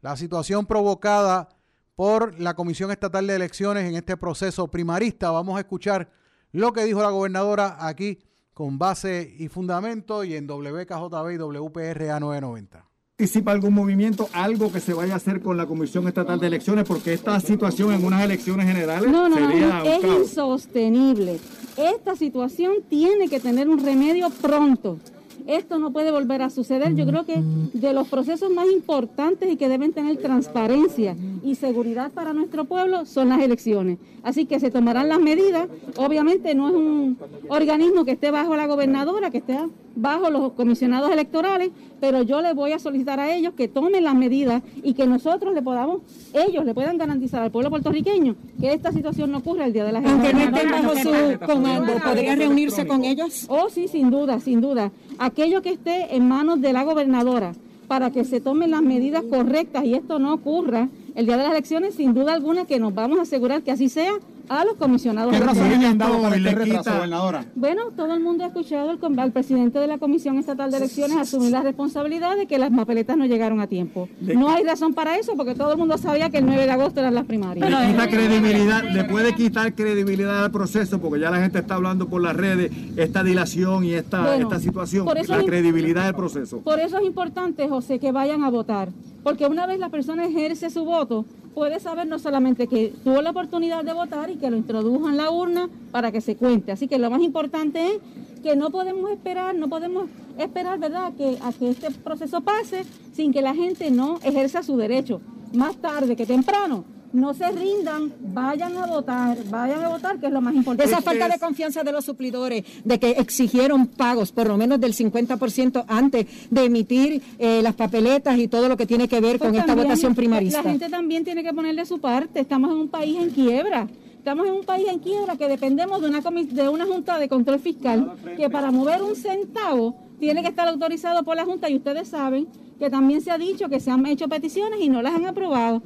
la situación provocada por la Comisión Estatal de Elecciones en este proceso primarista. Vamos a escuchar lo que dijo la gobernadora aquí con base y fundamento y en WKJB y WPRA 990 participa algún movimiento, algo que se vaya a hacer con la Comisión Estatal de Elecciones, porque esta situación en unas elecciones generales no, no, sería no, es insostenible. Esta situación tiene que tener un remedio pronto. Esto no puede volver a suceder. Yo creo que de los procesos más importantes y que deben tener transparencia y seguridad para nuestro pueblo son las elecciones. Así que se tomarán las medidas. Obviamente no es un organismo que esté bajo la gobernadora, que esté bajo los comisionados electorales, pero yo le voy a solicitar a ellos que tomen las medidas y que nosotros le podamos, ellos le puedan garantizar al pueblo puertorriqueño que esta situación no ocurra el día de las elecciones. Aunque no estén bajo su comando, ¿podría reunirse con ellos? Oh, sí, sin duda, sin duda. Aquello que esté en manos de la gobernadora para que se tomen las medidas correctas y esto no ocurra el día de las elecciones, sin duda alguna que nos vamos a asegurar que así sea a los comisionados. ¿Qué razones han dado para este retraso, gobernadora? Bueno, todo el mundo ha escuchado al, presidente de la Comisión Estatal de Elecciones asumir la responsabilidad de que las papeletas no llegaron a tiempo. No hay razón para eso porque todo el mundo sabía que el 9 de agosto eran las primarias. Le quita credibilidad, le puede quitar credibilidad al proceso porque ya la gente está hablando por las redes esta dilación y esta, esta situación, la credibilidad del proceso. Por eso es importante, José, que vayan a votar. Porque una vez la persona ejerce su voto, puede saber no solamente que tuvo la oportunidad de votar y que lo introdujo en la urna para que se cuente. Así que lo más importante es que no podemos esperar, no podemos esperar, ¿verdad?, que, a que este proceso pase sin que la gente no ejerza su derecho. Más tarde que temprano, no se rindan, vayan a votar, vayan a votar, que es lo más importante. Esa falta de confianza de los suplidores, de que exigieron pagos por lo menos del 50% antes de emitir eh, las papeletas y todo lo que tiene que ver Pues con esta votación primarista. La gente también tiene que ponerle su parte. Estamos en un país en quiebra. Estamos en un país en quiebra que dependemos de una, de una Junta de Control Fiscal que para mover un centavo tiene que estar autorizado por la Junta y ustedes saben que también se ha dicho que se han hecho peticiones y no las han aprobado.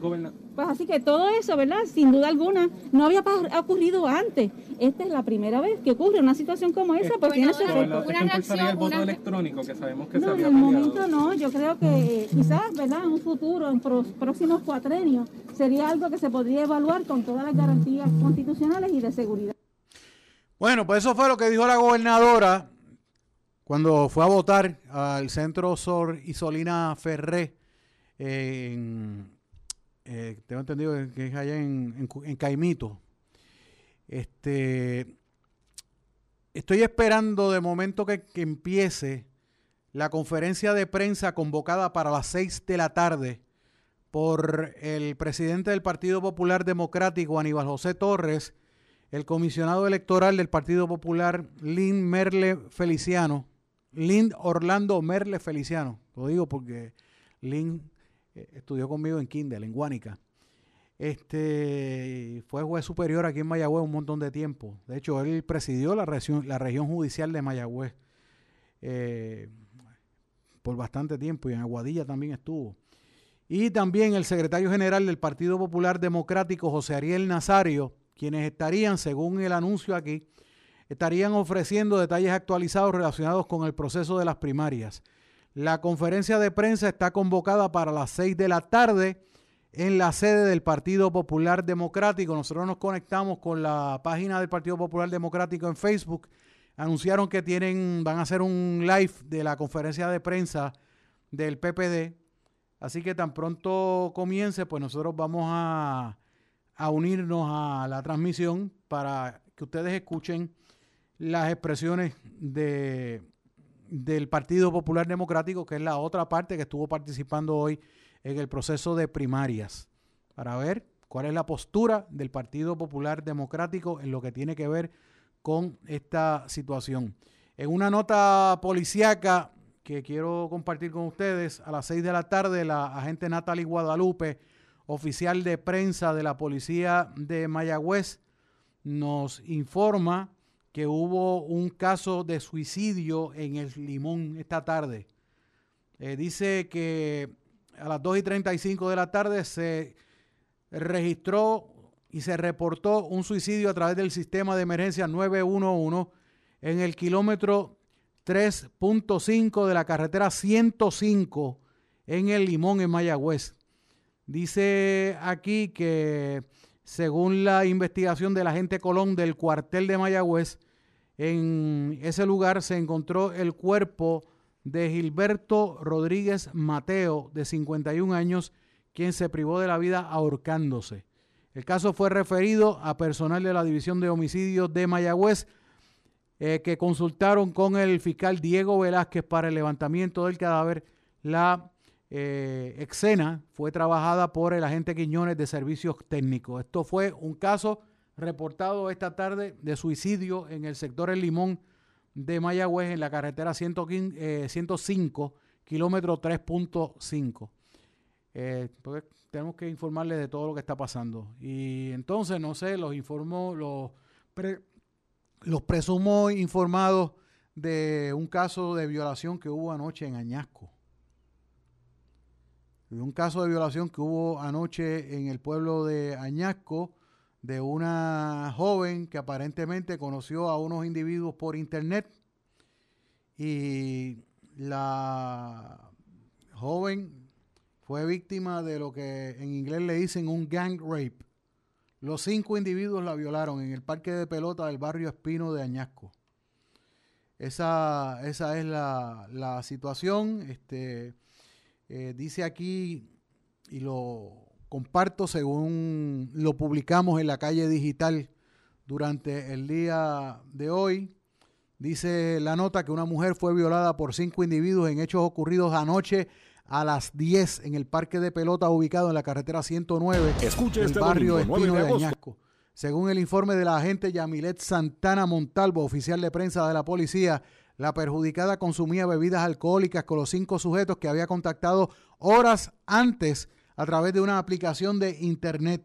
Pues así que todo eso, ¿verdad? Sin duda alguna, no había ocurrido antes. Esta es la primera vez que ocurre una situación como esa, pues tiene su efecto. ¿Esto impulsaría el voto electrónico que sabemos que se No, en había el peleado? momento no, yo creo que quizás, ¿verdad? En un futuro, en pros- próximos cuatrenios, sería algo que se podría evaluar con todas las garantías constitucionales y de seguridad. Bueno, pues eso fue lo que dijo la gobernadora cuando fue a votar al centro Sor Isolina Ferré. eh, en, tengo entendido que es allá en, Caimito. Este, estoy esperando de momento que, empiece la conferencia de prensa convocada para las 6 de la tarde por el presidente del Partido Popular Democrático, Aníbal José Torres, el comisionado electoral del Partido Popular, Lynn Merle Feliciano, Lynn Orlando Merle Feliciano, lo digo porque Lynn eh, estudió conmigo en Kindle, en Guánica. Este fue juez superior aquí en Mayagüez un montón de tiempo. De hecho, él presidió la región, la región judicial de Mayagüez eh, por bastante tiempo y en Aguadilla también estuvo. Y también el secretario general del Partido Popular Democrático, José Ariel Nazario, quienes estarían, según el anuncio aquí, estarían ofreciendo detalles actualizados relacionados con el proceso de las primarias. La conferencia de prensa está convocada para las 6 de la tarde en la sede del Partido Popular Democrático. Nosotros nos conectamos con la página del Partido Popular Democrático en Facebook. Anunciaron que tienen, van a hacer un live de la conferencia de prensa del PPD. Así que tan pronto comience, pues nosotros vamos a, a unirnos a la transmisión para que ustedes escuchen las expresiones de, del Partido Popular Democrático, que es la otra parte que estuvo participando hoy en el proceso de primarias, para ver cuál es la postura del Partido Popular Democrático en lo que tiene que ver con esta situación. En una nota policíaca que quiero compartir con ustedes, a las 6 de la tarde la agente Natalie Guadalupe, oficial de prensa de la policía de Mayagüez, nos informa que hubo un caso de suicidio en el Limón esta tarde. Eh, dice que a las 2 y 35 de la tarde se registró y se reportó un suicidio a través del sistema de emergencia 911 en el kilómetro 3.5 de la carretera 105 en el Limón, en Mayagüez. Dice aquí que según la investigación del agente Colón del cuartel de Mayagüez, en ese lugar se encontró el cuerpo de Gilberto Rodríguez Mateo, de 51 años, quien se privó de la vida ahorcándose. El caso fue referido a personal de la División de Homicidios de Mayagüez, eh, que consultaron con el fiscal Diego Velázquez para el levantamiento del cadáver. La eh, escena fue trabajada por el agente Quiñones de Servicios Técnicos. Esto fue un caso reportado esta tarde de suicidio en el sector El Limón de Mayagüez en la carretera 115, eh, 105, kilómetro 3.5. Eh, porque tenemos que informarles de todo lo que está pasando. Y entonces, no sé, los informo, los, los presumo informados de un caso de violación que hubo anoche en Añasco. De un caso de violación que hubo anoche en el pueblo de Añasco de una joven que aparentemente conoció a unos individuos por internet y la joven fue víctima de lo que en inglés le dicen un gang rape. Los cinco individuos la violaron en el parque de pelota del barrio Espino de Añasco. Esa, esa es la, la situación. Este, eh, dice aquí, y lo comparto según lo publicamos en la calle digital durante el día de hoy. Dice la nota que una mujer fue violada por cinco individuos en hechos ocurridos anoche a las 10 en el parque de pelota ubicado en la carretera 109 Escuche el este barrio domingo, 9 Espino de de. Añasco. Según el informe de la agente Yamilet Santana Montalvo, oficial de prensa de la policía, la perjudicada consumía bebidas alcohólicas con los cinco sujetos que había contactado horas antes a través de una aplicación de internet.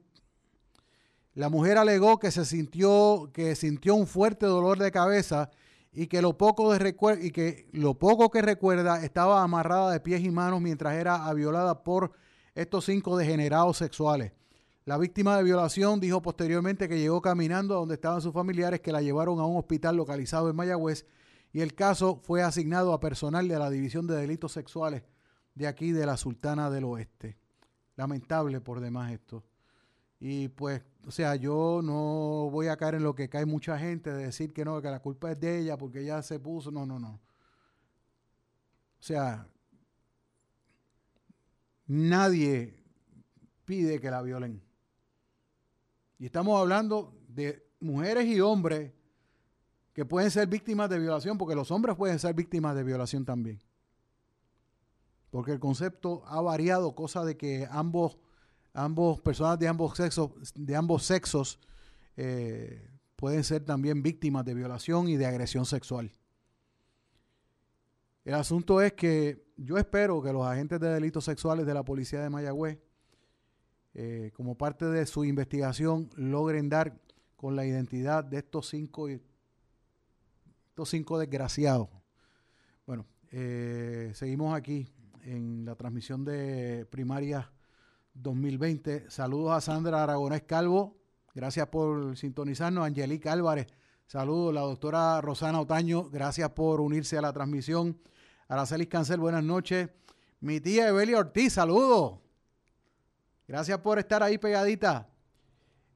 La mujer alegó que se sintió que sintió un fuerte dolor de cabeza y que lo poco y que lo poco que recuerda estaba amarrada de pies y manos mientras era violada por estos cinco degenerados sexuales. La víctima de violación dijo posteriormente que llegó caminando a donde estaban sus familiares que la llevaron a un hospital localizado en Mayagüez y el caso fue asignado a personal de la División de Delitos Sexuales de aquí de la Sultana del Oeste. Lamentable por demás esto. Y pues, o sea, yo no voy a caer en lo que cae mucha gente de decir que no, que la culpa es de ella porque ella se puso. No, no, no. O sea, nadie pide que la violen. Y estamos hablando de mujeres y hombres que pueden ser víctimas de violación, porque los hombres pueden ser víctimas de violación también. Porque el concepto ha variado, cosa de que ambos, ambos personas de ambos sexos, de ambos sexos eh, pueden ser también víctimas de violación y de agresión sexual. El asunto es que yo espero que los agentes de delitos sexuales de la policía de Mayagüez, eh, como parte de su investigación, logren dar con la identidad de estos cinco, estos cinco desgraciados. Bueno, eh, seguimos aquí en la transmisión de primaria 2020. Saludos a Sandra Aragonés Calvo. Gracias por sintonizarnos. Angelique Álvarez. Saludos. La doctora Rosana Otaño. Gracias por unirse a la transmisión. Aracelis Cancel, buenas noches. Mi tía Evelia Ortiz, saludos. Gracias por estar ahí pegadita.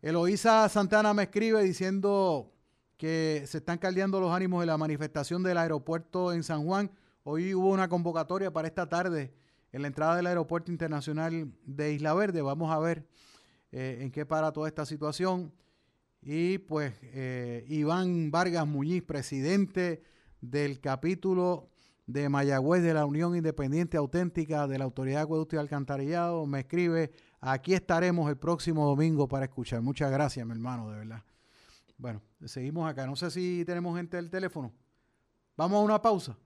Eloísa Santana me escribe diciendo que se están caldeando los ánimos de la manifestación del aeropuerto en San Juan. Hoy hubo una convocatoria para esta tarde en la entrada del aeropuerto internacional de Isla Verde. Vamos a ver eh, en qué para toda esta situación. Y pues eh, Iván Vargas Muñiz, presidente del capítulo de Mayagüez de la Unión Independiente Auténtica de la Autoridad de Acueducto y Alcantarillado, me escribe, aquí estaremos el próximo domingo para escuchar. Muchas gracias, mi hermano, de verdad. Bueno, seguimos acá. No sé si tenemos gente del teléfono. Vamos a una pausa.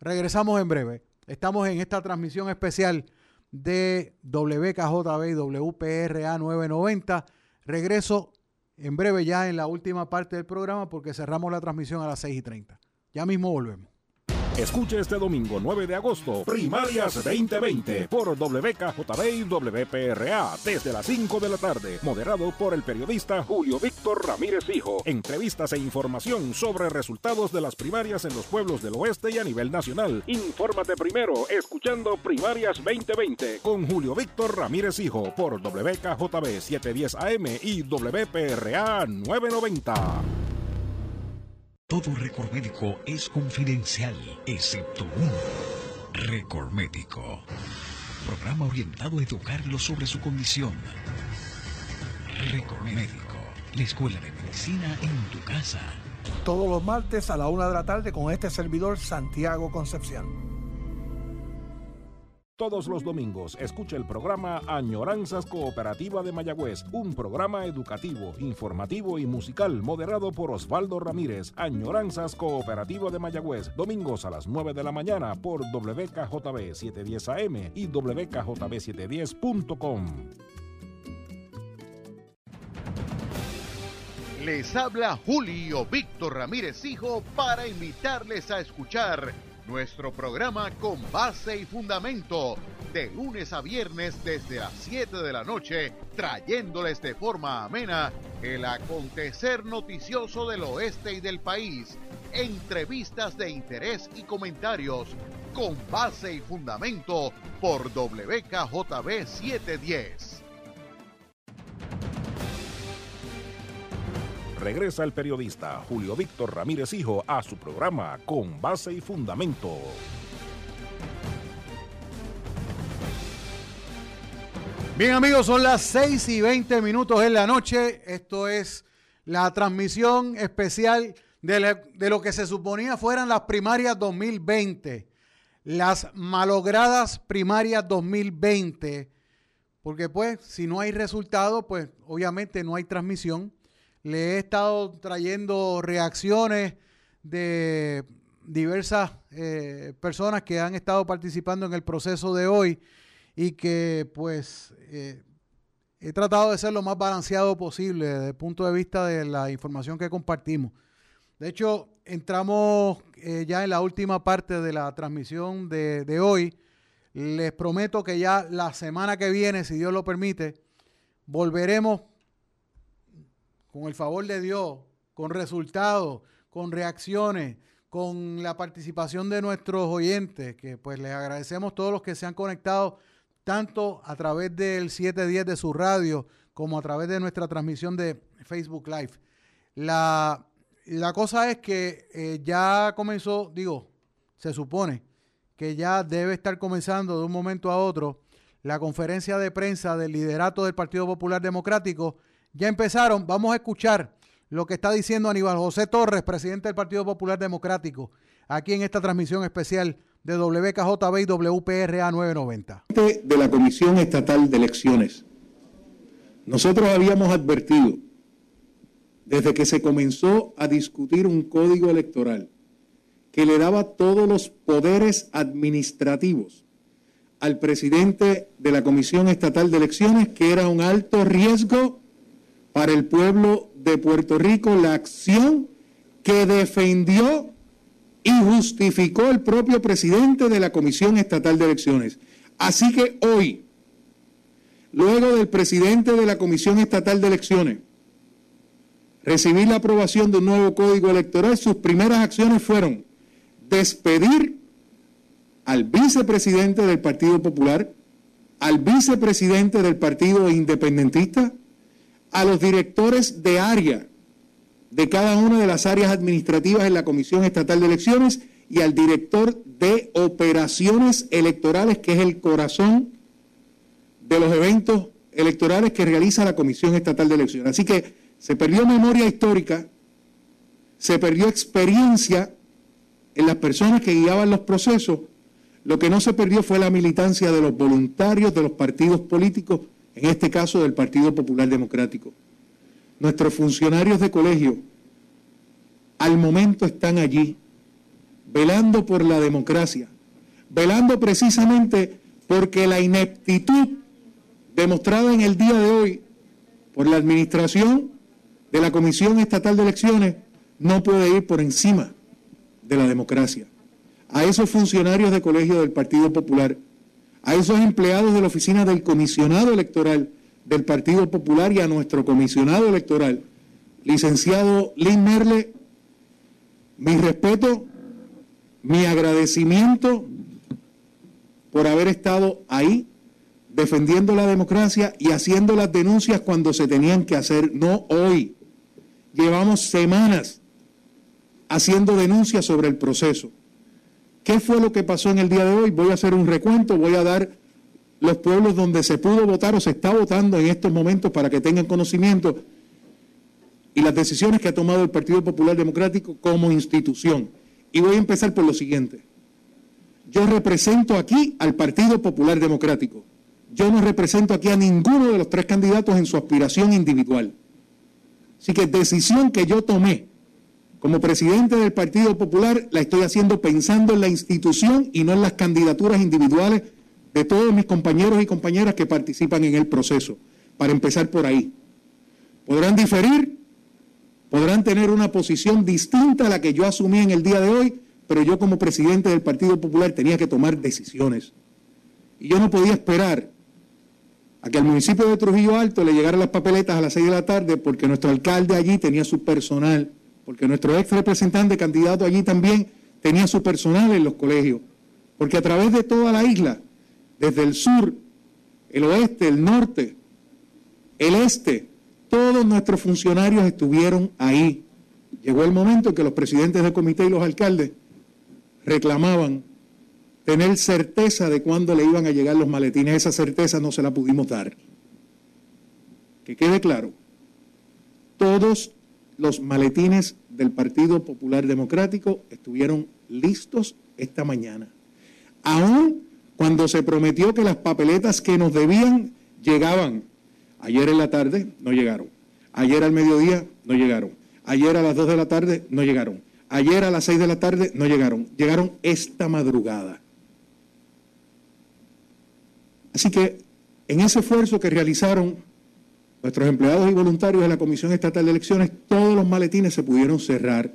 Regresamos en breve. Estamos en esta transmisión especial de WKJB y WPRA 990. Regreso en breve ya en la última parte del programa porque cerramos la transmisión a las 6 y 30. Ya mismo volvemos. Escuche este domingo 9 de agosto, Primarias 2020 por WKJB y WPRA desde las 5 de la tarde, moderado por el periodista Julio Víctor Ramírez Hijo. Entrevistas e información sobre resultados de las primarias en los pueblos del oeste y a nivel nacional. Infórmate primero escuchando Primarias 2020 con Julio Víctor Ramírez Hijo por WKJB 710 AM y WPRA 990. Todo récord médico es confidencial, excepto uno. Récord médico. Programa orientado a educarlo sobre su condición. Récord médico. La escuela de medicina en tu casa. Todos los martes a la una de la tarde con este servidor Santiago Concepción. Todos los domingos escucha el programa Añoranzas Cooperativa de Mayagüez, un programa educativo, informativo y musical moderado por Osvaldo Ramírez. Añoranzas Cooperativa de Mayagüez, domingos a las 9 de la mañana por WKJB 710 AM y WKJB710.com. Les habla Julio Víctor Ramírez Hijo para invitarles a escuchar nuestro programa con base y fundamento de lunes a viernes desde las 7 de la noche, trayéndoles de forma amena el acontecer noticioso del oeste y del país, entrevistas de interés y comentarios con base y fundamento por WKJB 710. Regresa el periodista Julio Víctor Ramírez Hijo a su programa Con Base y Fundamento. Bien amigos, son las 6 y 20 minutos en la noche. Esto es la transmisión especial de, de, lo que se suponía fueran las primarias 2020. Las malogradas primarias 2020. Porque pues si no hay resultado, pues obviamente no hay transmisión. Le he estado trayendo reacciones de diversas eh, personas que han estado participando en el proceso de hoy y que pues eh, he tratado de ser lo más balanceado posible desde el punto de vista de la información que compartimos. De hecho, entramos eh, ya en la última parte de la transmisión de, de, hoy. Les prometo que ya la semana que viene, si Dios lo permite, volveremos con el favor de Dios, con resultados, con reacciones, con la participación de nuestros oyentes, que pues les agradecemos todos los que se han conectado tanto a través del 710 de su radio como a través de nuestra transmisión de Facebook Live. La, la cosa es que eh, ya comenzó, digo, se supone que ya debe estar comenzando de un momento a otro la conferencia de prensa del liderato del Partido Popular Democrático. Ya empezaron, vamos a escuchar lo que está diciendo Aníbal José Torres, presidente del Partido Popular Democrático, aquí en esta transmisión especial de WKJB y WPRA 990. De la Comisión Estatal de Elecciones. Nosotros habíamos advertido desde que se comenzó a discutir un código electoral que le daba todos los poderes administrativos al presidente de la Comisión Estatal de Elecciones, que era un alto riesgo para el pueblo de Puerto Rico, la acción que defendió y justificó el propio presidente de la Comisión Estatal de Elecciones. Así que hoy, luego del presidente de la Comisión Estatal de Elecciones recibir la aprobación de un nuevo código electoral, sus primeras acciones fueron despedir al vicepresidente del Partido Popular, al vicepresidente del Partido Independentista, a los directores de área de cada una de las áreas administrativas en la Comisión Estatal de Elecciones y al director de operaciones electorales, que es el corazón de los eventos electorales que realiza la Comisión Estatal de Elecciones. Así que se perdió memoria histórica, se perdió experiencia en las personas que guiaban los procesos. Lo que no se perdió fue la militancia de los voluntarios de los partidos políticos, en este caso del Partido Popular Democrático nuestros funcionarios de colegio al momento están allí, velando por la democracia, velando precisamente porque la ineptitud demostrada en el día de hoy por la administración de la Comisión Estatal de Elecciones no puede ir por encima de la democracia. A esos funcionarios de colegio del Partido Popular, a esos empleados de la oficina del comisionado electoral, del Partido Popular y a nuestro comisionado electoral, licenciado Lynn Merle, mi respeto, mi agradecimiento por haber estado ahí defendiendo la democracia y haciendo las denuncias cuando se tenían que hacer, no hoy. Llevamos semanas haciendo denuncias sobre el proceso. ¿Qué fue lo que pasó en el día de hoy? Voy a hacer un recuento, voy a dar los pueblos donde se pudo votar o se está votando en estos momentos para que tengan conocimiento y las decisiones que ha tomado el Partido Popular Democrático como institución. Y voy a empezar por lo siguiente. Yo represento aquí al Partido Popular Democrático. Yo no represento aquí a ninguno de los tres candidatos en su aspiración individual. Así que decisión que yo tomé como presidente del Partido Popular la estoy haciendo pensando en la institución y no en las candidaturas individuales de todos mis compañeros y compañeras que participan en el proceso, para empezar por ahí. Podrán diferir, podrán tener una posición distinta a la que yo asumí en el día de hoy, pero yo como presidente del Partido Popular tenía que tomar decisiones. Y yo no podía esperar a que al municipio de Trujillo Alto le llegaran las papeletas a las seis de la tarde porque nuestro alcalde allí tenía su personal, porque nuestro ex representante candidato allí también tenía su personal en los colegios, porque a través de toda la isla desde el sur, el oeste, el norte, el este, todos nuestros funcionarios estuvieron ahí. Llegó el momento en que los presidentes del comité y los alcaldes reclamaban tener certeza de cuándo le iban a llegar los maletines. Esa certeza no se la pudimos dar. Que quede claro, todos los maletines del Partido Popular Democrático estuvieron listos esta mañana. Aún cuando se prometió que las papeletas que nos debían llegaban. Ayer en la tarde no llegaron. Ayer al mediodía no llegaron. Ayer a las 2 de la tarde no llegaron. Ayer a las 6 de la tarde no llegaron. Llegaron esta madrugada. Así que en ese esfuerzo que realizaron nuestros empleados y voluntarios de la Comisión Estatal de Elecciones, todos los maletines se pudieron cerrar.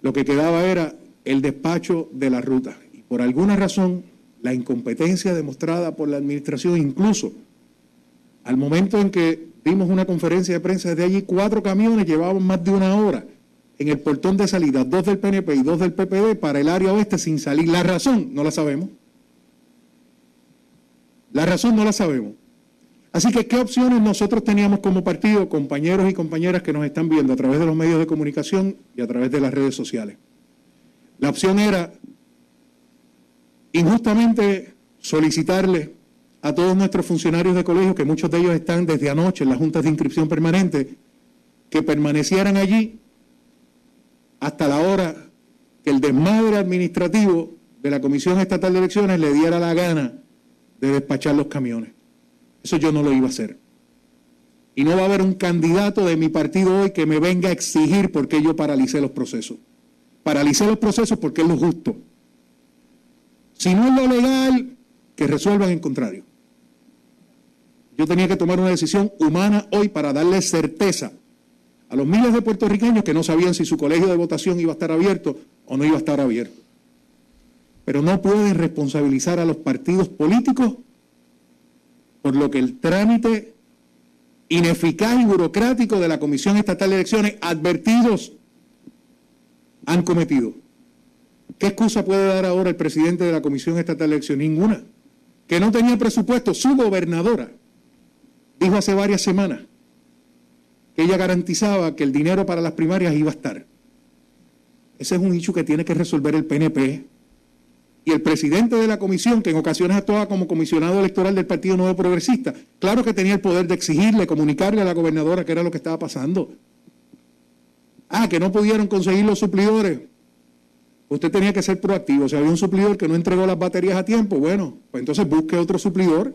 Lo que quedaba era el despacho de la ruta. Y por alguna razón, la incompetencia demostrada por la administración, incluso al momento en que dimos una conferencia de prensa desde allí, cuatro camiones llevaban más de una hora en el portón de salida, dos del PNP y dos del PPD para el área oeste sin salir. La razón no la sabemos. La razón no la sabemos. Así que, ¿qué opciones nosotros teníamos como partido, compañeros y compañeras que nos están viendo a través de los medios de comunicación y a través de las redes sociales? La opción era injustamente solicitarle a todos nuestros funcionarios de colegio, que muchos de ellos están desde anoche en las juntas de inscripción permanente, que permanecieran allí hasta la hora que el desmadre administrativo de la Comisión Estatal de Elecciones le diera la gana de despachar los camiones. Eso yo no lo iba a hacer. Y no va a haber un candidato de mi partido hoy que me venga a exigir por qué yo paralicé los procesos. Paralicé los procesos porque es lo justo. Si no es lo legal, que resuelvan en contrario. Yo tenía que tomar una decisión humana hoy para darle certeza a los miles de puertorriqueños que no sabían si su colegio de votación iba a estar abierto o no iba a estar abierto. Pero no pueden responsabilizar a los partidos políticos por lo que el trámite ineficaz y burocrático de la Comisión Estatal de Elecciones advertidos han cometido. ¿Qué excusa puede dar ahora el presidente de la Comisión Estatal de Elecciones? Ninguna. Que no tenía presupuesto. Su gobernadora dijo hace varias semanas que ella garantizaba que el dinero para las primarias iba a estar. Ese es un hecho que tiene que resolver el PNP y el presidente de la comisión, que en ocasiones actuaba como comisionado electoral del Partido Nuevo Progresista, claro que tenía el poder de exigirle, comunicarle a la gobernadora qué era lo que estaba pasando. Ah, que no pudieron conseguir los suplidores. Usted tenía que ser proactivo. Si había un suplidor que no entregó las baterías a tiempo, bueno, pues entonces busque otro suplidor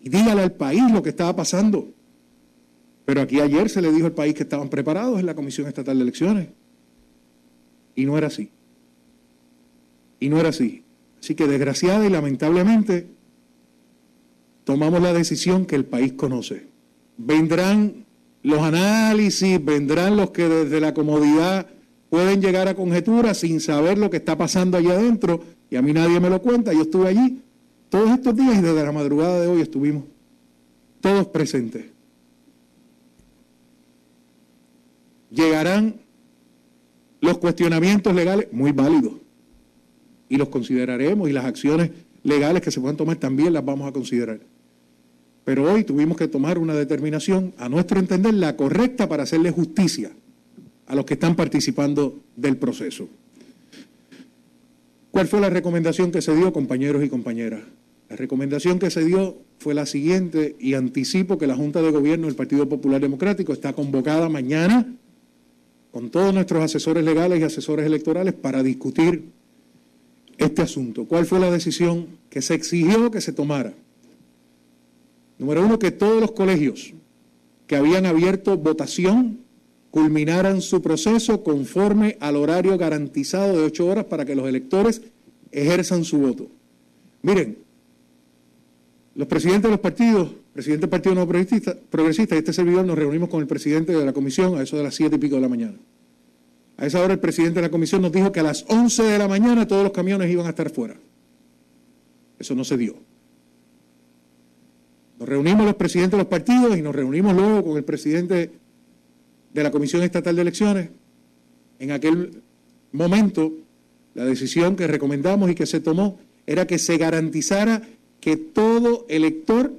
y dígale al país lo que estaba pasando. Pero aquí ayer se le dijo al país que estaban preparados en la Comisión Estatal de Elecciones. Y no era así. Y no era así. Así que desgraciada y lamentablemente tomamos la decisión que el país conoce. Vendrán los análisis, vendrán los que desde la comodidad pueden llegar a conjeturas sin saber lo que está pasando allá adentro, y a mí nadie me lo cuenta, yo estuve allí todos estos días y desde la madrugada de hoy estuvimos todos presentes. Llegarán los cuestionamientos legales muy válidos y los consideraremos y las acciones legales que se puedan tomar también las vamos a considerar. Pero hoy tuvimos que tomar una determinación, a nuestro entender, la correcta para hacerle justicia a los que están participando del proceso. ¿Cuál fue la recomendación que se dio, compañeros y compañeras? La recomendación que se dio fue la siguiente y anticipo que la Junta de Gobierno del Partido Popular Democrático está convocada mañana con todos nuestros asesores legales y asesores electorales para discutir este asunto. ¿Cuál fue la decisión que se exigió que se tomara? Número uno, que todos los colegios que habían abierto votación culminaran su proceso conforme al horario garantizado de ocho horas para que los electores ejerzan su voto. Miren, los presidentes de los partidos, presidente del Partido Nuevo Progresista, Progresista y este servidor nos reunimos con el presidente de la comisión a eso de las siete y pico de la mañana. A esa hora el presidente de la comisión nos dijo que a las 11 de la mañana todos los camiones iban a estar fuera. Eso no se dio. Nos reunimos los presidentes de los partidos y nos reunimos luego con el presidente de la Comisión Estatal de Elecciones. En aquel momento, la decisión que recomendamos y que se tomó era que se garantizara que todo elector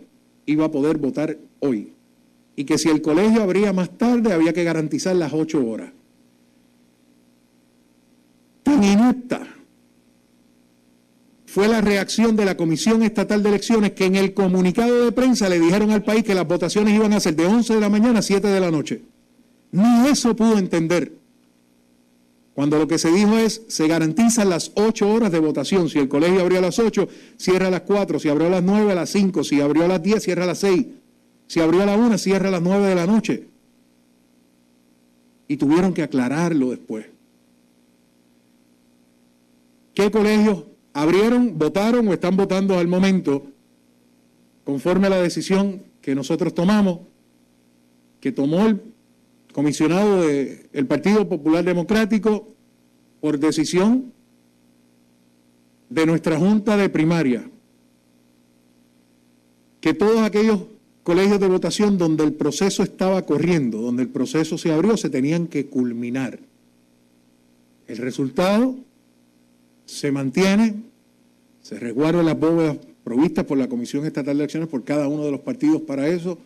iba a poder votar hoy y que si el colegio abría más tarde había que garantizar las ocho horas tan inepta fue la reacción de la Comisión Estatal de Elecciones que en el comunicado de prensa le dijeron al país que las votaciones iban a ser de 11 de la mañana a 7 de la noche. Ni eso pudo entender. Cuando lo que se dijo es, se garantizan las 8 horas de votación. Si el colegio abrió a las 8, cierra a las 4. Si abrió a las 9, a las 5. Si abrió a las 10, cierra a las 6. Si abrió a la 1, cierra a las 9 de la noche. Y tuvieron que aclararlo después. ¿Qué colegios abrieron, votaron o están votando al momento conforme a la decisión que nosotros tomamos, que tomó el comisionado del Partido Popular Democrático por decisión de nuestra Junta de Primaria, que todos aquellos colegios de votación donde el proceso estaba corriendo, donde el proceso se abrió, se tenían que culminar. El resultado se mantiene, se resguardan las bóvedas provistas por la Comisión Estatal de Elecciones por cada uno de los partidos para eso.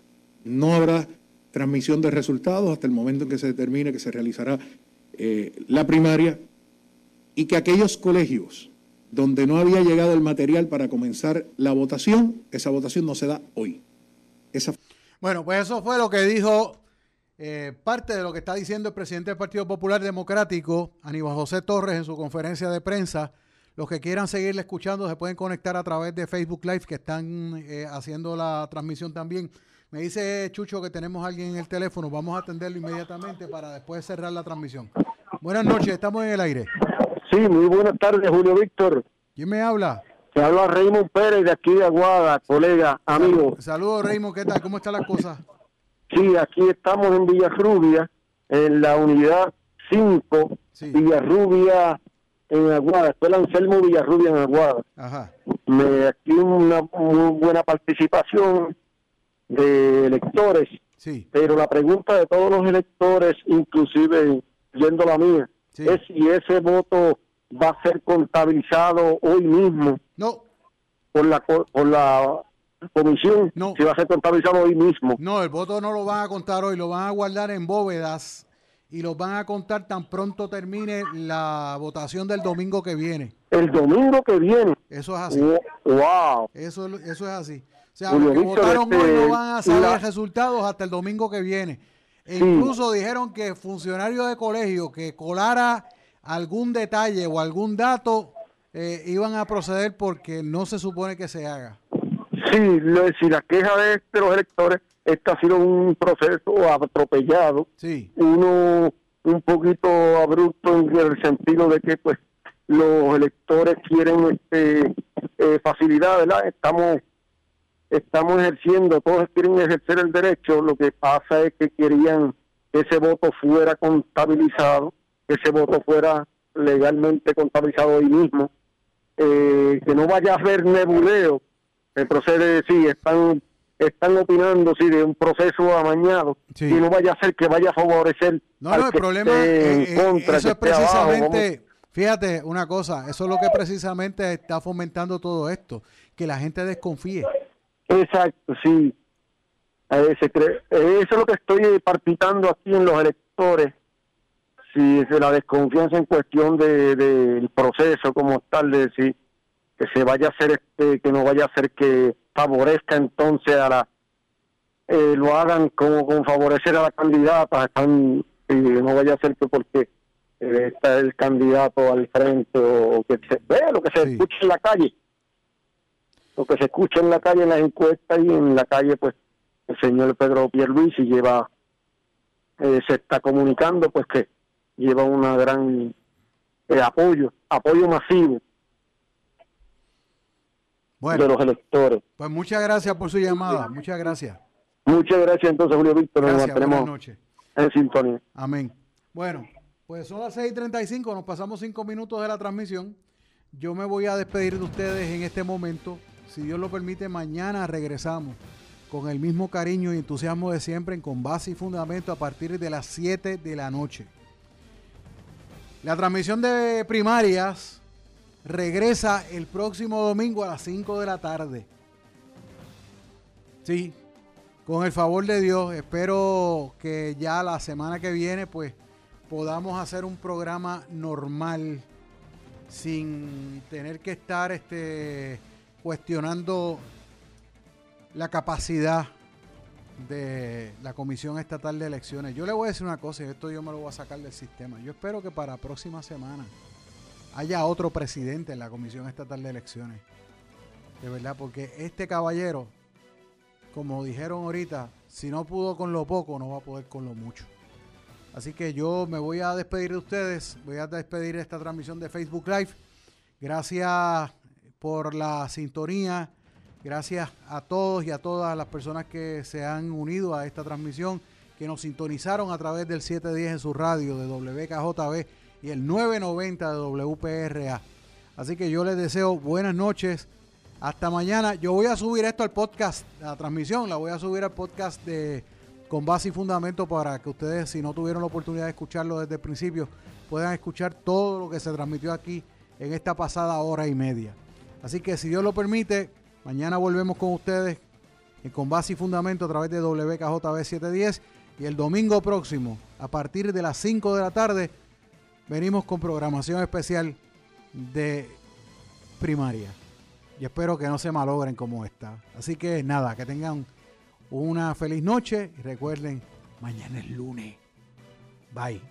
No habrá transmisión de resultados hasta el momento en que se determine que se realizará eh, la primaria y que aquellos colegios donde no había llegado el material para comenzar la votación, esa votación no se da hoy. Bueno, pues eso fue lo que dijo eh, parte de lo que está diciendo el presidente del Partido Popular Democrático, Aníbal José Torres, en su conferencia de prensa. Los que quieran seguirle escuchando se pueden conectar a través de Facebook Live, que están eh, haciendo la transmisión también. Me dice Chucho que tenemos a alguien en el teléfono. Vamos a atenderlo inmediatamente para después cerrar la transmisión. Buenas noches, estamos en el aire. Sí, muy buenas tardes, Julio Víctor. ¿Quién me habla? Se habla Raymond Pérez de aquí de Aguada, colega, amigo. Saludos, Raymond, ¿qué tal? ¿Cómo están las cosas? Sí, aquí estamos en Villarrubia, en la unidad 5, Villarrubia en Aguada, Escuela Anselmo Villarrubia en Aguada. Ajá. Me, aquí una muy buena participación de electores, sí. pero la pregunta de todos los electores, inclusive yendo la mía, es si ese voto va a ser contabilizado hoy mismo. No. Por la, por la comisión, no. si va a ser contabilizado hoy mismo. No, el voto no lo van a contar hoy, lo van a guardar en bóvedas y lo van a contar tan pronto termine la votación del domingo que viene. El domingo que viene. Eso es así. Wow. Eso, eso es así. O sea, los que votaron hoy no van a saber resultados hasta el domingo que viene. E incluso dijeron que funcionarios de colegio que colara algún detalle o algún dato eh, iban a proceder porque no se supone que se haga. Sí, si la queja de, los electores, este ha sido un proceso atropellado, sí. uno un poquito abrupto en el sentido de que pues los electores quieren este, eh, facilidad, ¿verdad? Estamos estamos ejerciendo, todos quieren ejercer el derecho, lo que pasa es que querían que ese voto fuera contabilizado, que ese voto fuera legalmente contabilizado hoy mismo, eh, que no vaya a haber nebuleo, el procede, sí, están están opinando sí de un proceso amañado y no vaya a ser que vaya a favorecer no no el problema es, eso es precisamente fíjate una cosa eso es lo que precisamente está fomentando todo esto que la gente desconfíe Exacto, sí. Eh, eso es lo que estoy participando aquí en los electores. Si es la desconfianza en cuestión del de, proceso como tal, de decir que se vaya a hacer, este, que no vaya a ser que favorezca entonces a la, eh, lo hagan como con favorecer a la candidata, están, no vaya a ser que porque eh, está el candidato al frente o, que se ve lo que se escucha en la calle. Lo que se escucha en la calle en las encuestas y en la calle pues el señor Pedro Pierluisi lleva eh, se está comunicando pues que lleva una gran eh, apoyo apoyo masivo de los electores. Pues muchas gracias por su llamada. Muchas gracias. Muchas gracias entonces Julio Víctor. Gracias, nos mantenemos en sintonía. Amén. Bueno pues son las 6.35 nos pasamos cinco minutos de la transmisión. Yo me voy a despedir de ustedes en este momento. Si Dios lo permite, mañana regresamos con el mismo cariño y entusiasmo de siempre en Con Base y Fundamento a partir de las 7 de la noche. La transmisión de primarias regresa el próximo domingo a las 5 de la tarde. Sí, con el favor de Dios, espero que ya la semana que viene pues podamos hacer un programa normal sin tener que estar este, cuestionando la capacidad de la Comisión Estatal de Elecciones. Yo le voy a decir una cosa, y esto yo me lo voy a sacar del sistema. Yo espero que para la próxima semana haya otro presidente en la Comisión Estatal de Elecciones. De verdad, porque este caballero, como dijeron ahorita, si no pudo con lo poco, no va a poder con lo mucho. Así que yo me voy a despedir de ustedes, voy a despedir esta transmisión de Facebook Live. Gracias por la sintonía, gracias a todos y a todas las personas que se han unido a esta transmisión, que nos sintonizaron a través del 710 en su radio de WKJB y el 990 de WPRA. Así que yo les deseo buenas noches. Hasta mañana. Yo voy a subir esto al podcast, la transmisión, la voy a subir al podcast de con base y fundamento para que ustedes, si no tuvieron la oportunidad de escucharlo desde el principio, puedan escuchar todo lo que se transmitió aquí en esta pasada hora y media. Así que si Dios lo permite, mañana volvemos con ustedes con base y fundamento a través de WKJB 710 y el domingo próximo, a partir de las 5 de la tarde, venimos con programación especial de primaria. Y espero que no se malogren como esta. Así que nada, que tengan una feliz noche y recuerden, mañana es lunes. Bye.